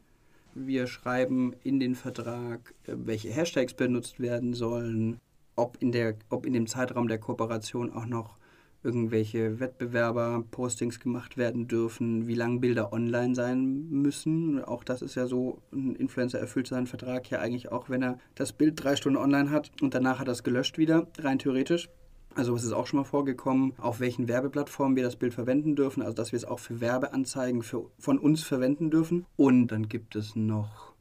Wir schreiben in den Vertrag, äh, welche Hashtags benutzt werden sollen, ob in, der, ob in dem Zeitraum der Kooperation auch noch irgendwelche Wettbewerber-Postings gemacht werden dürfen, wie lange Bilder online sein müssen. Auch das ist ja so, ein Influencer erfüllt seinen Vertrag ja eigentlich auch, wenn er das Bild drei Stunden online hat und danach hat er es gelöscht wieder, rein theoretisch. Also es ist auch schon mal vorgekommen, auf welchen Werbeplattformen wir das Bild verwenden dürfen, also dass wir es auch für Werbeanzeigen für, von uns verwenden dürfen. Und dann gibt es noch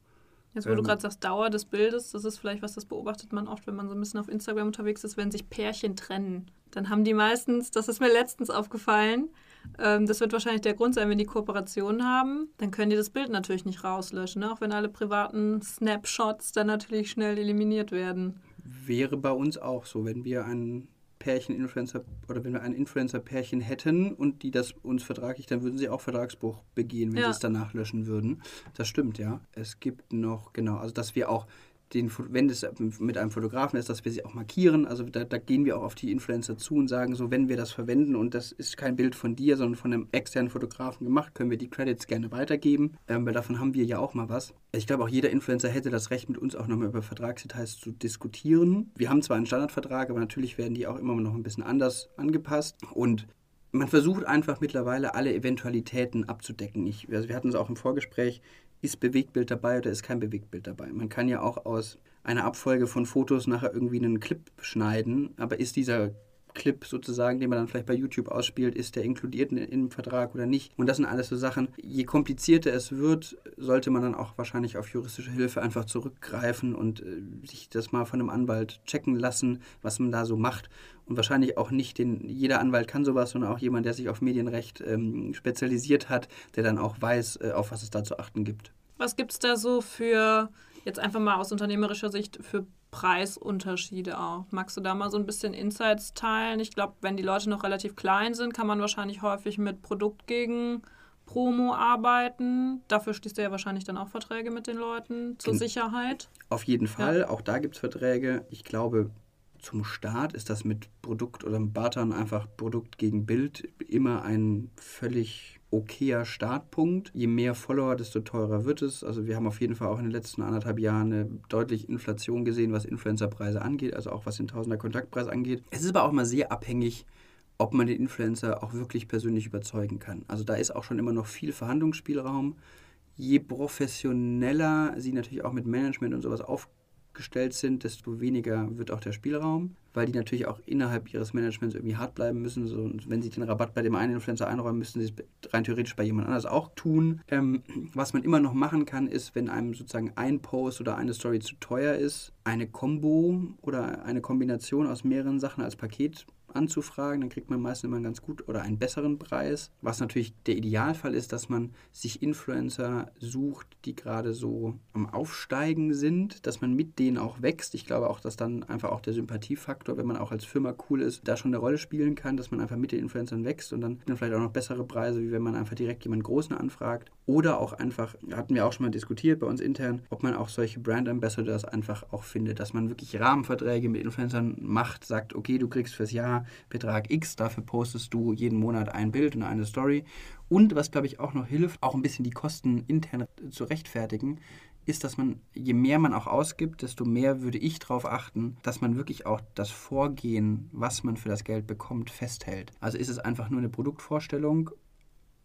Jetzt, wo ähm, du gerade sagst, Dauer des Bildes, das ist vielleicht was, das beobachtet man oft, wenn man so ein bisschen auf Instagram unterwegs ist, wenn sich Pärchen trennen. Dann haben die meistens, das ist mir letztens aufgefallen, ähm, das wird wahrscheinlich der Grund sein, wenn die Kooperationen haben, dann können die das Bild natürlich nicht rauslöschen, ne? auch wenn alle privaten Snapshots dann natürlich schnell eliminiert werden. Wäre bei uns auch so, wenn wir einen Pärchen-Influencer oder wenn wir ein Influencer-Pärchen hätten und die das uns vertraglich, dann würden sie auch Vertragsbruch begehen, wenn ja. sie es danach löschen würden. Das stimmt, ja. Es gibt noch, genau, also dass wir auch den, wenn es mit einem Fotografen ist, dass wir sie auch markieren. Also da, da, gehen wir auch auf die Influencer zu und sagen so, wenn wir das verwenden und das ist kein Bild von dir, sondern von einem externen Fotografen gemacht, können wir die Credits gerne weitergeben, ähm, weil davon haben wir ja auch mal was. Ich glaube, auch jeder Influencer hätte das Recht, mit uns auch nochmal über Vertragsdetails zu diskutieren. Wir haben zwar einen Standardvertrag, aber natürlich werden die auch immer noch ein bisschen anders angepasst und man versucht einfach mittlerweile alle Eventualitäten abzudecken. Ich, also wir hatten es auch im Vorgespräch, ist Bewegtbild dabei oder ist kein Bewegtbild dabei. Man kann ja auch aus einer Abfolge von Fotos nachher irgendwie einen Clip schneiden, aber ist dieser Clip sozusagen, den man dann vielleicht bei YouTube ausspielt, ist der inkludiert im Vertrag oder nicht. Und das sind alles so Sachen. Je komplizierter es wird, sollte man dann auch wahrscheinlich auf juristische Hilfe einfach zurückgreifen und äh, sich das mal von einem Anwalt checken lassen, was man da so macht. Und wahrscheinlich auch nicht den, jeder Anwalt kann sowas, sondern auch jemand, der sich auf Medienrecht ähm, spezialisiert hat, der dann auch weiß, äh, auf was es da zu achten gibt. Was gibt es da so für, jetzt einfach mal aus unternehmerischer Sicht, für Preisunterschiede auch. Magst du da mal so ein bisschen Insights teilen? Ich glaube, wenn die Leute noch relativ klein sind, kann man wahrscheinlich häufig mit Produkt gegen Promo arbeiten. Dafür schließt du ja wahrscheinlich dann auch Verträge mit den Leuten zur Sicherheit. Auf jeden Fall, ja. auch da gibt es Verträge. Ich glaube, zum Start ist das mit Produkt oder Bartern einfach Produkt gegen Bild immer ein völlig okayer Startpunkt. Je mehr Follower, desto teurer wird es. Also wir haben auf jeden Fall auch in den letzten anderthalb Jahren eine deutliche Inflation gesehen, was Influencerpreise angeht, also auch was den Tausender Kontaktpreis angeht. Es ist aber auch mal sehr abhängig, ob man den Influencer auch wirklich persönlich überzeugen kann. Also da ist auch schon immer noch viel Verhandlungsspielraum. Je professioneller sie natürlich auch mit Management und sowas aufgebaut gestellt sind, desto weniger wird auch der Spielraum, weil die natürlich auch innerhalb ihres Managements irgendwie hart bleiben müssen. So, und wenn sie den Rabatt bei dem einen Influencer einräumen, müssen sie es rein theoretisch bei jemand anders auch tun. Ähm, was man immer noch machen kann, ist, wenn einem sozusagen ein Post oder eine Story zu teuer ist, eine Combo oder eine Kombination aus mehreren Sachen als Paket anzufragen, dann kriegt man meistens immer einen ganz gut oder einen besseren Preis. Was natürlich der Idealfall ist, dass man sich Influencer sucht, die gerade so am Aufsteigen sind, dass man mit denen auch wächst. Ich glaube auch, dass dann einfach auch der Sympathiefaktor, wenn man auch als Firma cool ist, da schon eine Rolle spielen kann, dass man einfach mit den Influencern wächst und dann, vielleicht auch noch bessere Preise, wie wenn man einfach direkt jemanden Großen anfragt. Oder auch einfach, hatten wir auch schon mal diskutiert bei uns intern, ob man auch solche Brand Ambassadors einfach auch findet, dass man wirklich Rahmenverträge mit Influencern macht, sagt, okay, du kriegst fürs Jahr Betrag X, dafür postest du jeden Monat ein Bild und eine Story. Und was, glaube ich, auch noch hilft, auch ein bisschen die Kosten intern zu rechtfertigen, ist, dass man, je mehr man auch ausgibt, desto mehr würde ich darauf achten, dass man wirklich auch das Vorgehen, was man für das Geld bekommt, festhält. Also ist es einfach nur eine Produktvorstellung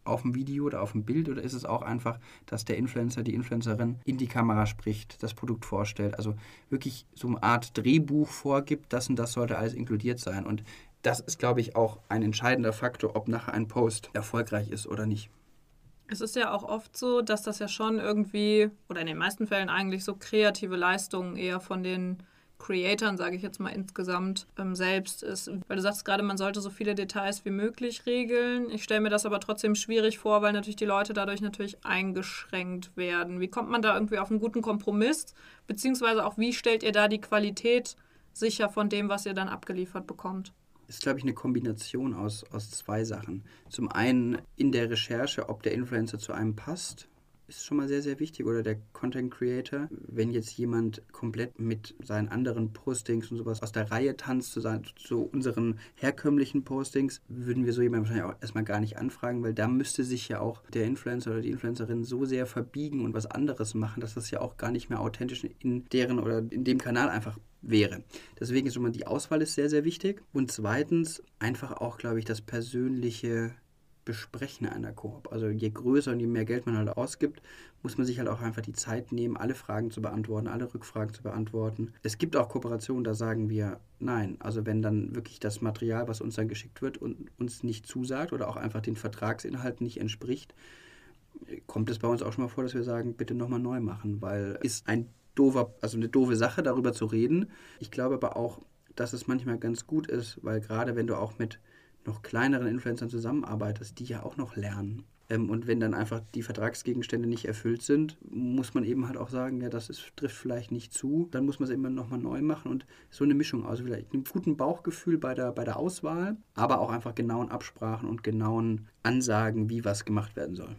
auf dem Video oder auf dem Bild oder ist es auch einfach, dass der Influencer, die Influencerin in die Kamera spricht, das Produkt vorstellt, also wirklich so eine Art Drehbuch vorgibt, das und das sollte alles inkludiert sein. Und das ist, glaube ich, auch ein entscheidender Faktor, ob nachher ein Post erfolgreich ist oder nicht. Es ist ja auch oft so, dass das ja schon irgendwie, oder in den meisten Fällen eigentlich so kreative Leistungen eher von den Creatoren, sage ich jetzt mal insgesamt, ähm, selbst ist. Weil du sagst gerade, man sollte so viele Details wie möglich regeln. Ich stelle mir das aber trotzdem schwierig vor, weil natürlich die Leute dadurch natürlich eingeschränkt werden. Wie kommt man da irgendwie auf einen guten Kompromiss? Beziehungsweise auch, wie stellt ihr da die Qualität sicher von dem, was ihr dann abgeliefert bekommt? Ist, glaube ich, eine Kombination aus, aus zwei Sachen. Zum einen in der Recherche, ob der Influencer zu einem passt ist schon mal sehr, sehr wichtig oder der Content Creator. Wenn jetzt jemand komplett mit seinen anderen Postings und sowas aus der Reihe tanzt zu, sein, zu unseren herkömmlichen Postings, würden wir so jemanden wahrscheinlich auch erstmal gar nicht anfragen, weil da müsste sich ja auch der Influencer oder die Influencerin so sehr verbiegen und was anderes machen, dass das ja auch gar nicht mehr authentisch in deren oder in dem Kanal einfach wäre. Deswegen ist schon mal die Auswahl ist sehr, sehr wichtig. Und zweitens einfach auch, glaube ich, das persönliche Besprechen einer Koop. Also je größer und je mehr Geld man halt ausgibt, muss man sich halt auch einfach die Zeit nehmen, alle Fragen zu beantworten, alle Rückfragen zu beantworten. Es gibt auch Kooperationen, da sagen wir nein. Also wenn dann wirklich das Material, was uns dann geschickt wird, und uns nicht zusagt oder auch einfach den Vertragsinhalten nicht entspricht, kommt es bei uns auch schon mal vor, dass wir sagen, bitte nochmal neu machen, weil ist ein doofer, also eine doofe Sache, darüber zu reden. Ich glaube aber auch, dass es manchmal ganz gut ist, weil gerade wenn du auch mit noch kleineren Influencern zusammenarbeitest, die ja auch noch lernen. Ähm, und wenn dann einfach die Vertragsgegenstände nicht erfüllt sind, muss man eben halt auch sagen, ja, das ist, trifft vielleicht nicht zu. Dann muss man es immer nochmal neu machen und so eine Mischung aus. Vielleicht einem guten Bauchgefühl bei der, bei der Auswahl, aber auch einfach genauen Absprachen und genauen Ansagen, wie was gemacht werden soll.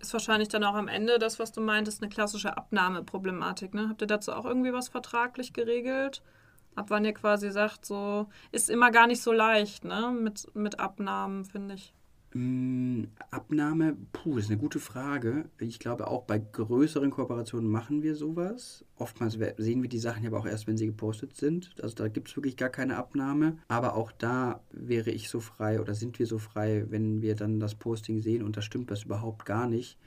Ist wahrscheinlich dann auch am Ende das, was du meintest, eine klassische Abnahmeproblematik. Ne? Habt ihr dazu auch irgendwie was vertraglich geregelt? Ab wann ihr quasi sagt, so ist immer gar nicht so leicht, ne? Mit, mit Abnahmen, finde ich. Mm, Abnahme, puh, ist eine gute Frage. Ich glaube, auch bei größeren Kooperationen machen wir sowas. Oftmals sehen wir die Sachen aber auch erst, wenn sie gepostet sind. Also da gibt es wirklich gar keine Abnahme. Aber auch da wäre ich so frei oder sind wir so frei, wenn wir dann das Posting sehen und da stimmt was überhaupt gar nicht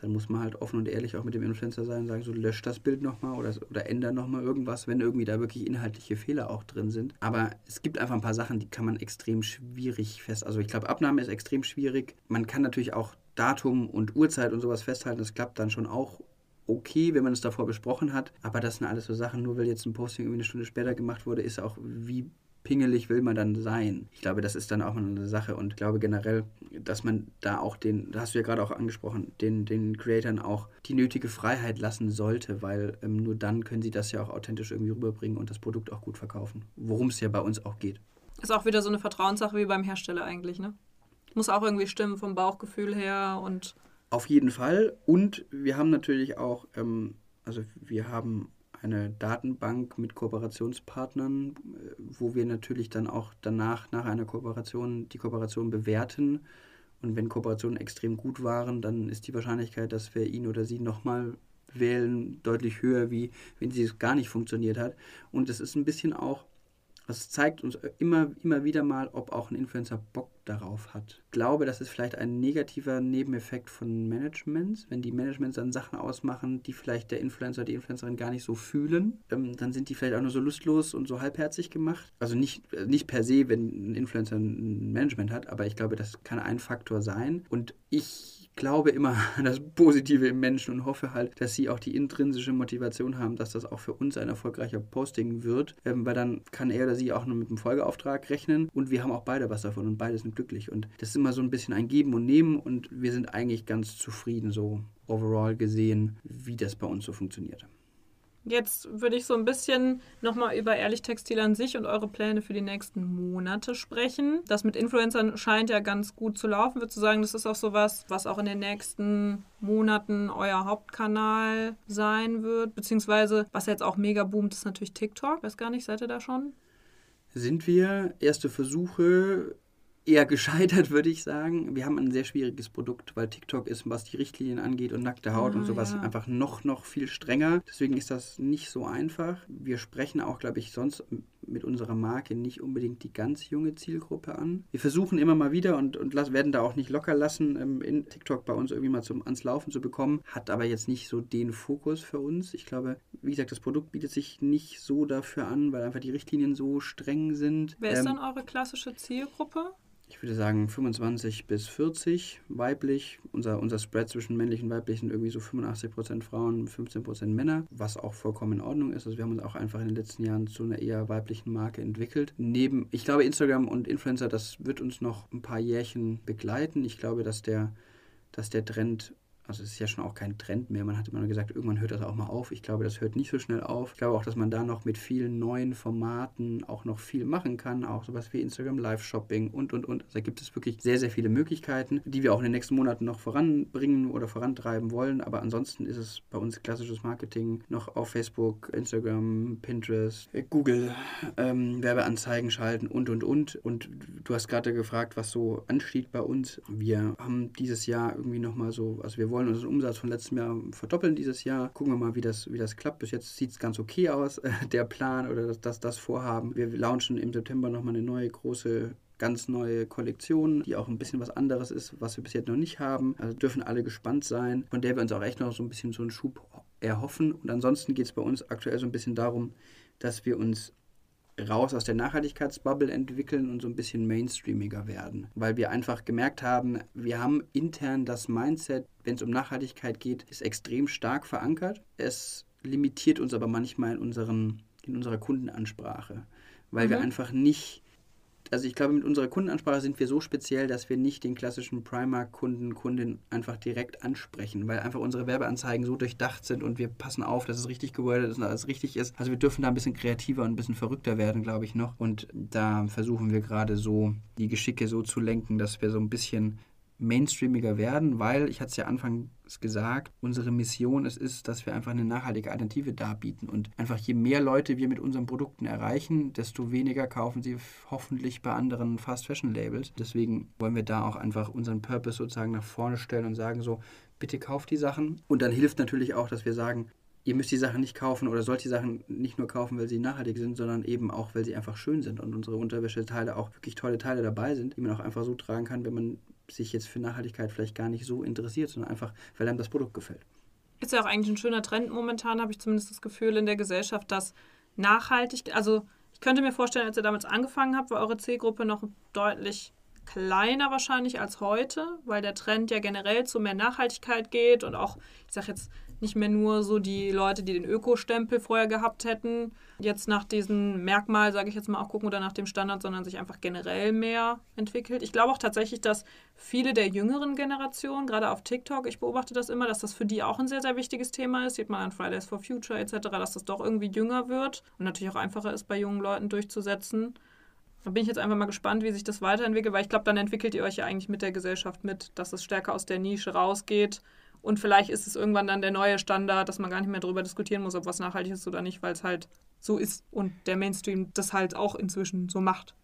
dann muss man halt offen und ehrlich auch mit dem Influencer sein und sagen, so löscht das Bild nochmal oder, oder ändert nochmal irgendwas, wenn irgendwie da wirklich inhaltliche Fehler auch drin sind. Aber es gibt einfach ein paar Sachen, die kann man extrem schwierig fest. Also ich glaube, Abnahme ist extrem schwierig. Man kann natürlich auch Datum und Uhrzeit und sowas festhalten. Das klappt dann schon auch okay, wenn man es davor besprochen hat. Aber das sind alles so Sachen, nur weil jetzt ein Posting irgendwie eine Stunde später gemacht wurde, ist auch, wie pingelig will man dann sein? Ich glaube, das ist dann auch eine Sache und ich glaube generell, dass man da auch den, da hast du ja gerade auch angesprochen, den, den Creatoren auch die nötige Freiheit lassen sollte, weil ähm, nur dann können sie das ja auch authentisch irgendwie rüberbringen und das Produkt auch gut verkaufen, worum es ja bei uns auch geht. Ist auch wieder so eine Vertrauenssache wie beim Hersteller eigentlich, ne? Muss auch irgendwie stimmen vom Bauchgefühl her und. Auf jeden Fall. Und wir haben natürlich auch, ähm, also wir haben eine Datenbank mit Kooperationspartnern, äh, wo wir natürlich dann auch danach, nach einer Kooperation, die Kooperation bewerten. Und wenn Kooperationen extrem gut waren, dann ist die Wahrscheinlichkeit, dass wir ihn oder sie nochmal wählen, deutlich höher, wie wenn sie es gar nicht funktioniert hat. Und es ist ein bisschen auch das zeigt uns immer, immer wieder mal, ob auch ein Influencer Bock darauf hat. Ich glaube, das ist vielleicht ein negativer Nebeneffekt von Managements. Wenn die Managements dann Sachen ausmachen, die vielleicht der Influencer, die Influencerin gar nicht so fühlen, ähm, dann sind die vielleicht auch nur so lustlos und so halbherzig gemacht. Also nicht, äh, nicht per se, wenn ein Influencer ein Management hat, aber ich glaube, das kann ein Faktor sein. Und ich glaube immer an das Positive im Menschen und hoffe halt, dass sie auch die intrinsische Motivation haben, dass das auch für uns ein erfolgreicher Posting wird, ähm, weil dann kann er oder sie auch nur mit einem Folgeauftrag rechnen und wir haben auch beide was davon und beide sind glücklich und das ist immer so ein bisschen ein Geben und Nehmen und wir sind eigentlich ganz zufrieden so overall gesehen, wie das bei uns so funktioniert. Jetzt würde ich so ein bisschen nochmal über Ehrlich Textil an sich und eure Pläne für die nächsten Monate sprechen. Das mit Influencern scheint ja ganz gut zu laufen. Würdest du sagen, das ist auch sowas, was auch in den nächsten Monaten euer Hauptkanal sein wird? Beziehungsweise, was jetzt auch mega boomt, ist natürlich TikTok. Weiß gar nicht, seid ihr da schon? Sind wir erste Versuche eher gescheitert, würde ich sagen. Wir haben ein sehr schwieriges Produkt, weil TikTok ist, was die Richtlinien angeht und nackte Haut ah, und sowas, ja. einfach noch, noch viel strenger. Deswegen ist das nicht so einfach. Wir sprechen auch, glaube ich, sonst mit unserer Marke nicht unbedingt die ganz junge Zielgruppe an. Wir versuchen immer mal wieder und, und werden da auch nicht locker lassen, ähm, in TikTok bei uns irgendwie mal zum, ans Laufen zu bekommen. Hat aber jetzt nicht so den Fokus für uns. Ich glaube, wie gesagt, das Produkt bietet sich nicht so dafür an, weil einfach die Richtlinien so streng sind. Wer ist ähm, dann eure klassische Zielgruppe? Ich würde sagen 25 bis 40 weiblich. Unser, unser Spread zwischen männlich und weiblich sind irgendwie so 85% Frauen, 15% Männer, was auch vollkommen in Ordnung ist. Also wir haben uns auch einfach in den letzten Jahren zu einer eher weiblichen Marke entwickelt. Neben, ich glaube, Instagram und Influencer, das wird uns noch ein paar Jährchen begleiten. Ich glaube, dass der, dass der Trend also es ist ja schon auch kein Trend mehr. Man hat immer gesagt, irgendwann hört das auch mal auf. Ich glaube, das hört nicht so schnell auf. Ich glaube auch, dass man da noch mit vielen neuen Formaten auch noch viel machen kann. Auch sowas wie Instagram Live-Shopping und, und, und. Also da gibt es wirklich sehr, sehr viele Möglichkeiten, die wir auch in den nächsten Monaten noch voranbringen oder vorantreiben wollen. Aber ansonsten ist es bei uns klassisches Marketing noch auf Facebook, Instagram, Pinterest, Google, ähm, Werbeanzeigen schalten und, und, und. Und du hast gerade gefragt, was so ansteht bei uns. Wir haben dieses Jahr irgendwie nochmal so, also wir wollen wollen unseren Umsatz von letztem Jahr verdoppeln dieses Jahr. Gucken wir mal, wie das, wie das klappt. Bis jetzt sieht es ganz okay aus, der Plan oder das, das, das Vorhaben. Wir launchen im September nochmal eine neue große ganz neue Kollektion, die auch ein bisschen was anderes ist, was wir bis jetzt noch nicht haben. Also dürfen alle gespannt sein, von der wir uns auch echt noch so ein bisschen so einen Schub erhoffen. Und ansonsten geht es bei uns aktuell so ein bisschen darum, dass wir uns raus aus der Nachhaltigkeitsbubble entwickeln und so ein bisschen mainstreamiger werden. Weil wir einfach gemerkt haben, wir haben intern das Mindset, wenn es um Nachhaltigkeit geht, ist extrem stark verankert. Es limitiert uns aber manchmal in, unseren, in unserer Kundenansprache, weil mhm. wir einfach nicht also ich glaube, mit unserer Kundenansprache sind wir so speziell, dass wir nicht den klassischen Primark-Kunden, Kundin einfach direkt ansprechen, weil einfach unsere Werbeanzeigen so durchdacht sind und wir passen auf, dass es richtig gewordet ist und alles richtig ist. Also wir dürfen da ein bisschen kreativer und ein bisschen verrückter werden, glaube ich noch. Und da versuchen wir gerade so die Geschicke so zu lenken, dass wir so ein bisschen mainstreamiger werden, weil, ich hatte es ja anfangs gesagt, unsere Mission es ist, dass wir einfach eine nachhaltige Alternative darbieten. Und einfach je mehr Leute wir mit unseren Produkten erreichen, desto weniger kaufen sie hoffentlich bei anderen Fast-Fashion-Labels. Deswegen wollen wir da auch einfach unseren Purpose sozusagen nach vorne stellen und sagen so, bitte kauft die Sachen. Und dann hilft natürlich auch, dass wir sagen, ihr müsst die Sachen nicht kaufen oder sollt die Sachen nicht nur kaufen, weil sie nachhaltig sind, sondern eben auch, weil sie einfach schön sind und unsere Unterwäscheteile auch wirklich tolle Teile dabei sind, die man auch einfach so tragen kann, wenn man sich jetzt für Nachhaltigkeit vielleicht gar nicht so interessiert, sondern einfach, weil einem das Produkt gefällt. Ist ja auch eigentlich ein schöner Trend momentan, habe ich zumindest das Gefühl in der Gesellschaft, dass nachhaltig, also ich könnte mir vorstellen, als ihr damals angefangen habt, war eure Zielgruppe noch deutlich kleiner wahrscheinlich als heute, weil der Trend ja generell zu mehr Nachhaltigkeit geht und auch, ich sage jetzt nicht mehr nur so die Leute, die den Öko-Stempel vorher gehabt hätten, jetzt nach diesem Merkmal, sage ich jetzt mal, auch gucken oder nach dem Standard, sondern sich einfach generell mehr entwickelt. Ich glaube auch tatsächlich, dass viele der jüngeren Generationen, gerade auf TikTok, ich beobachte das immer, dass das für die auch ein sehr, sehr wichtiges Thema ist. Sieht man an Fridays for Future etc., dass das doch irgendwie jünger wird und natürlich auch einfacher ist, bei jungen Leuten durchzusetzen. Da bin ich jetzt einfach mal gespannt, wie sich das weiterentwickelt, weil ich glaube, dann entwickelt ihr euch ja eigentlich mit der Gesellschaft mit, dass es stärker aus der Nische rausgeht und vielleicht ist es irgendwann dann der neue Standard, dass man gar nicht mehr darüber diskutieren muss, ob was nachhaltig ist oder nicht, weil es halt so ist und der Mainstream das halt auch inzwischen so macht.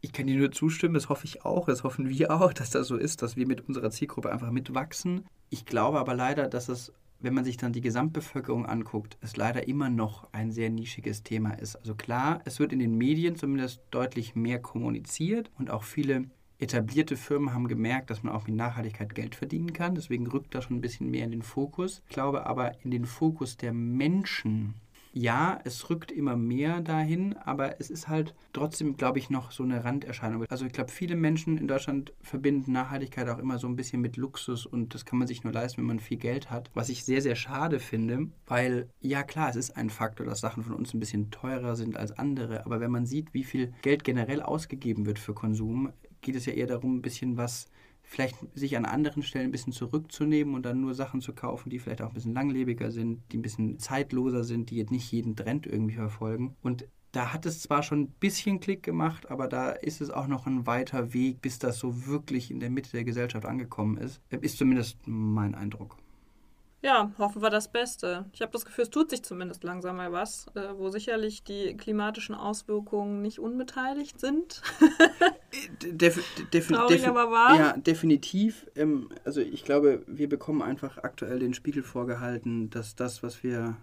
Ich kann dir nur zustimmen, das hoffe ich auch, das hoffen wir auch, dass das so ist, dass wir mit unserer Zielgruppe einfach mitwachsen. Ich glaube aber leider, dass es, wenn man sich dann die Gesamtbevölkerung anguckt, es leider immer noch ein sehr nischiges Thema ist. Also klar, es wird in den Medien zumindest deutlich mehr kommuniziert und auch viele etablierte Firmen haben gemerkt, dass man auch mit Nachhaltigkeit Geld verdienen kann. Deswegen rückt das schon ein bisschen mehr in den Fokus. Ich glaube aber in den Fokus der Menschen. Ja, es rückt immer mehr dahin, aber es ist halt trotzdem, glaube ich, noch so eine Randerscheinung. Also ich glaube, viele Menschen in Deutschland verbinden Nachhaltigkeit auch immer so ein bisschen mit Luxus und das kann man sich nur leisten, wenn man viel Geld hat. Was ich sehr, sehr schade finde, weil ja klar, es ist ein Faktor, dass Sachen von uns ein bisschen teurer sind als andere, aber wenn man sieht, wie viel Geld generell ausgegeben wird für Konsum, geht es ja eher darum, ein bisschen was, vielleicht sich an anderen Stellen ein bisschen zurückzunehmen und dann nur Sachen zu kaufen, die vielleicht auch ein bisschen langlebiger sind, die ein bisschen zeitloser sind, die jetzt nicht jeden Trend irgendwie verfolgen. Und da hat es zwar schon ein bisschen Klick gemacht, aber da ist es auch noch ein weiter Weg, bis das so wirklich in der Mitte der Gesellschaft angekommen ist. Ist zumindest mein Eindruck. Ja, hoffen wir das Beste. Ich habe das Gefühl, es tut sich zumindest langsam mal was, äh, wo sicherlich die klimatischen Auswirkungen nicht unbeteiligt sind. Def, def, Traurig, aber wahr. Ja, definitiv. Ähm, also ich glaube, wir bekommen einfach aktuell den Spiegel vorgehalten, dass das, was wir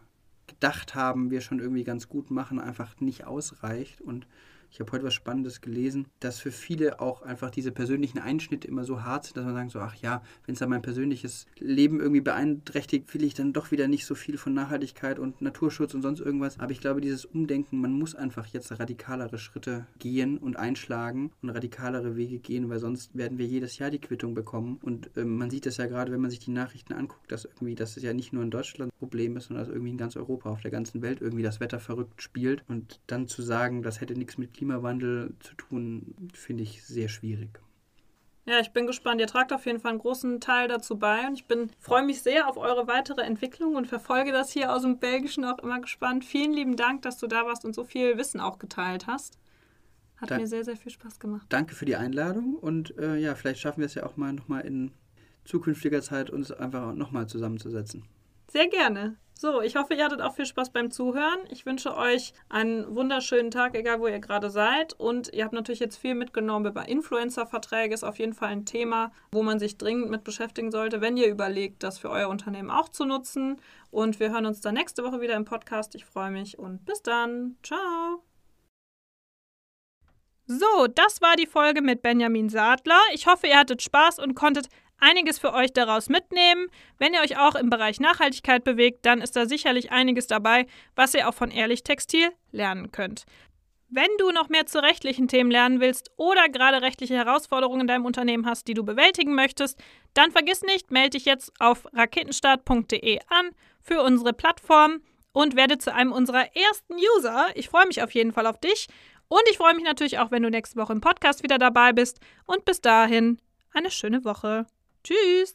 gedacht haben, wir schon irgendwie ganz gut machen, einfach nicht ausreicht. Und Ich habe heute was Spannendes gelesen, dass für viele auch einfach diese persönlichen Einschnitte immer so hart sind, dass man sagt so, ach ja, wenn es dann mein persönliches Leben irgendwie beeinträchtigt, will ich dann doch wieder nicht so viel von Nachhaltigkeit und Naturschutz und sonst irgendwas. Aber ich glaube, dieses Umdenken, man muss einfach jetzt radikalere Schritte gehen und einschlagen und radikalere Wege gehen, weil sonst werden wir jedes Jahr die Quittung bekommen. Und ähm, man sieht das ja gerade, wenn man sich die Nachrichten anguckt, dass irgendwie, dass es ja nicht nur in Deutschland ein Problem ist, sondern dass irgendwie in ganz Europa, auf der ganzen Welt irgendwie das Wetter verrückt spielt. Und dann zu sagen, das hätte nichts mit Klimawandel zu tun, finde ich sehr schwierig. Ja, ich bin gespannt. Ihr tragt auf jeden Fall einen großen Teil dazu bei und ich bin freue mich sehr auf eure weitere Entwicklung und verfolge das hier aus dem Belgischen auch immer gespannt. Vielen lieben Dank, dass du da warst und so viel Wissen auch geteilt hast. Hat da mir sehr, sehr viel Spaß gemacht. Danke für die Einladung und äh, ja, vielleicht schaffen wir es ja auch mal nochmal in zukünftiger Zeit, uns einfach nochmal zusammenzusetzen. Sehr gerne. So, ich hoffe, ihr hattet auch viel Spaß beim Zuhören. Ich wünsche euch einen wunderschönen Tag, egal wo ihr gerade seid. Und ihr habt natürlich jetzt viel mitgenommen über Influencer-Verträge. Ist auf jeden Fall ein Thema, wo man sich dringend mit beschäftigen sollte, wenn ihr überlegt, das für euer Unternehmen auch zu nutzen. Und wir hören uns dann nächste Woche wieder im Podcast. Ich freue mich und bis dann. Ciao. So, das war die Folge mit Benjamin Sadler. Ich hoffe, ihr hattet Spaß und konntet einiges für euch daraus mitnehmen. Wenn ihr euch auch im Bereich Nachhaltigkeit bewegt, dann ist da sicherlich einiges dabei, was ihr auch von Ehrlich Textil lernen könnt. Wenn du noch mehr zu rechtlichen Themen lernen willst oder gerade rechtliche Herausforderungen in deinem Unternehmen hast, die du bewältigen möchtest, dann vergiss nicht, melde dich jetzt auf raketenstart.de an für unsere Plattform und werde zu einem unserer ersten User. Ich freue mich auf jeden Fall auf dich und ich freue mich natürlich auch, wenn du nächste Woche im Podcast wieder dabei bist und bis dahin eine schöne Woche. Tschüss!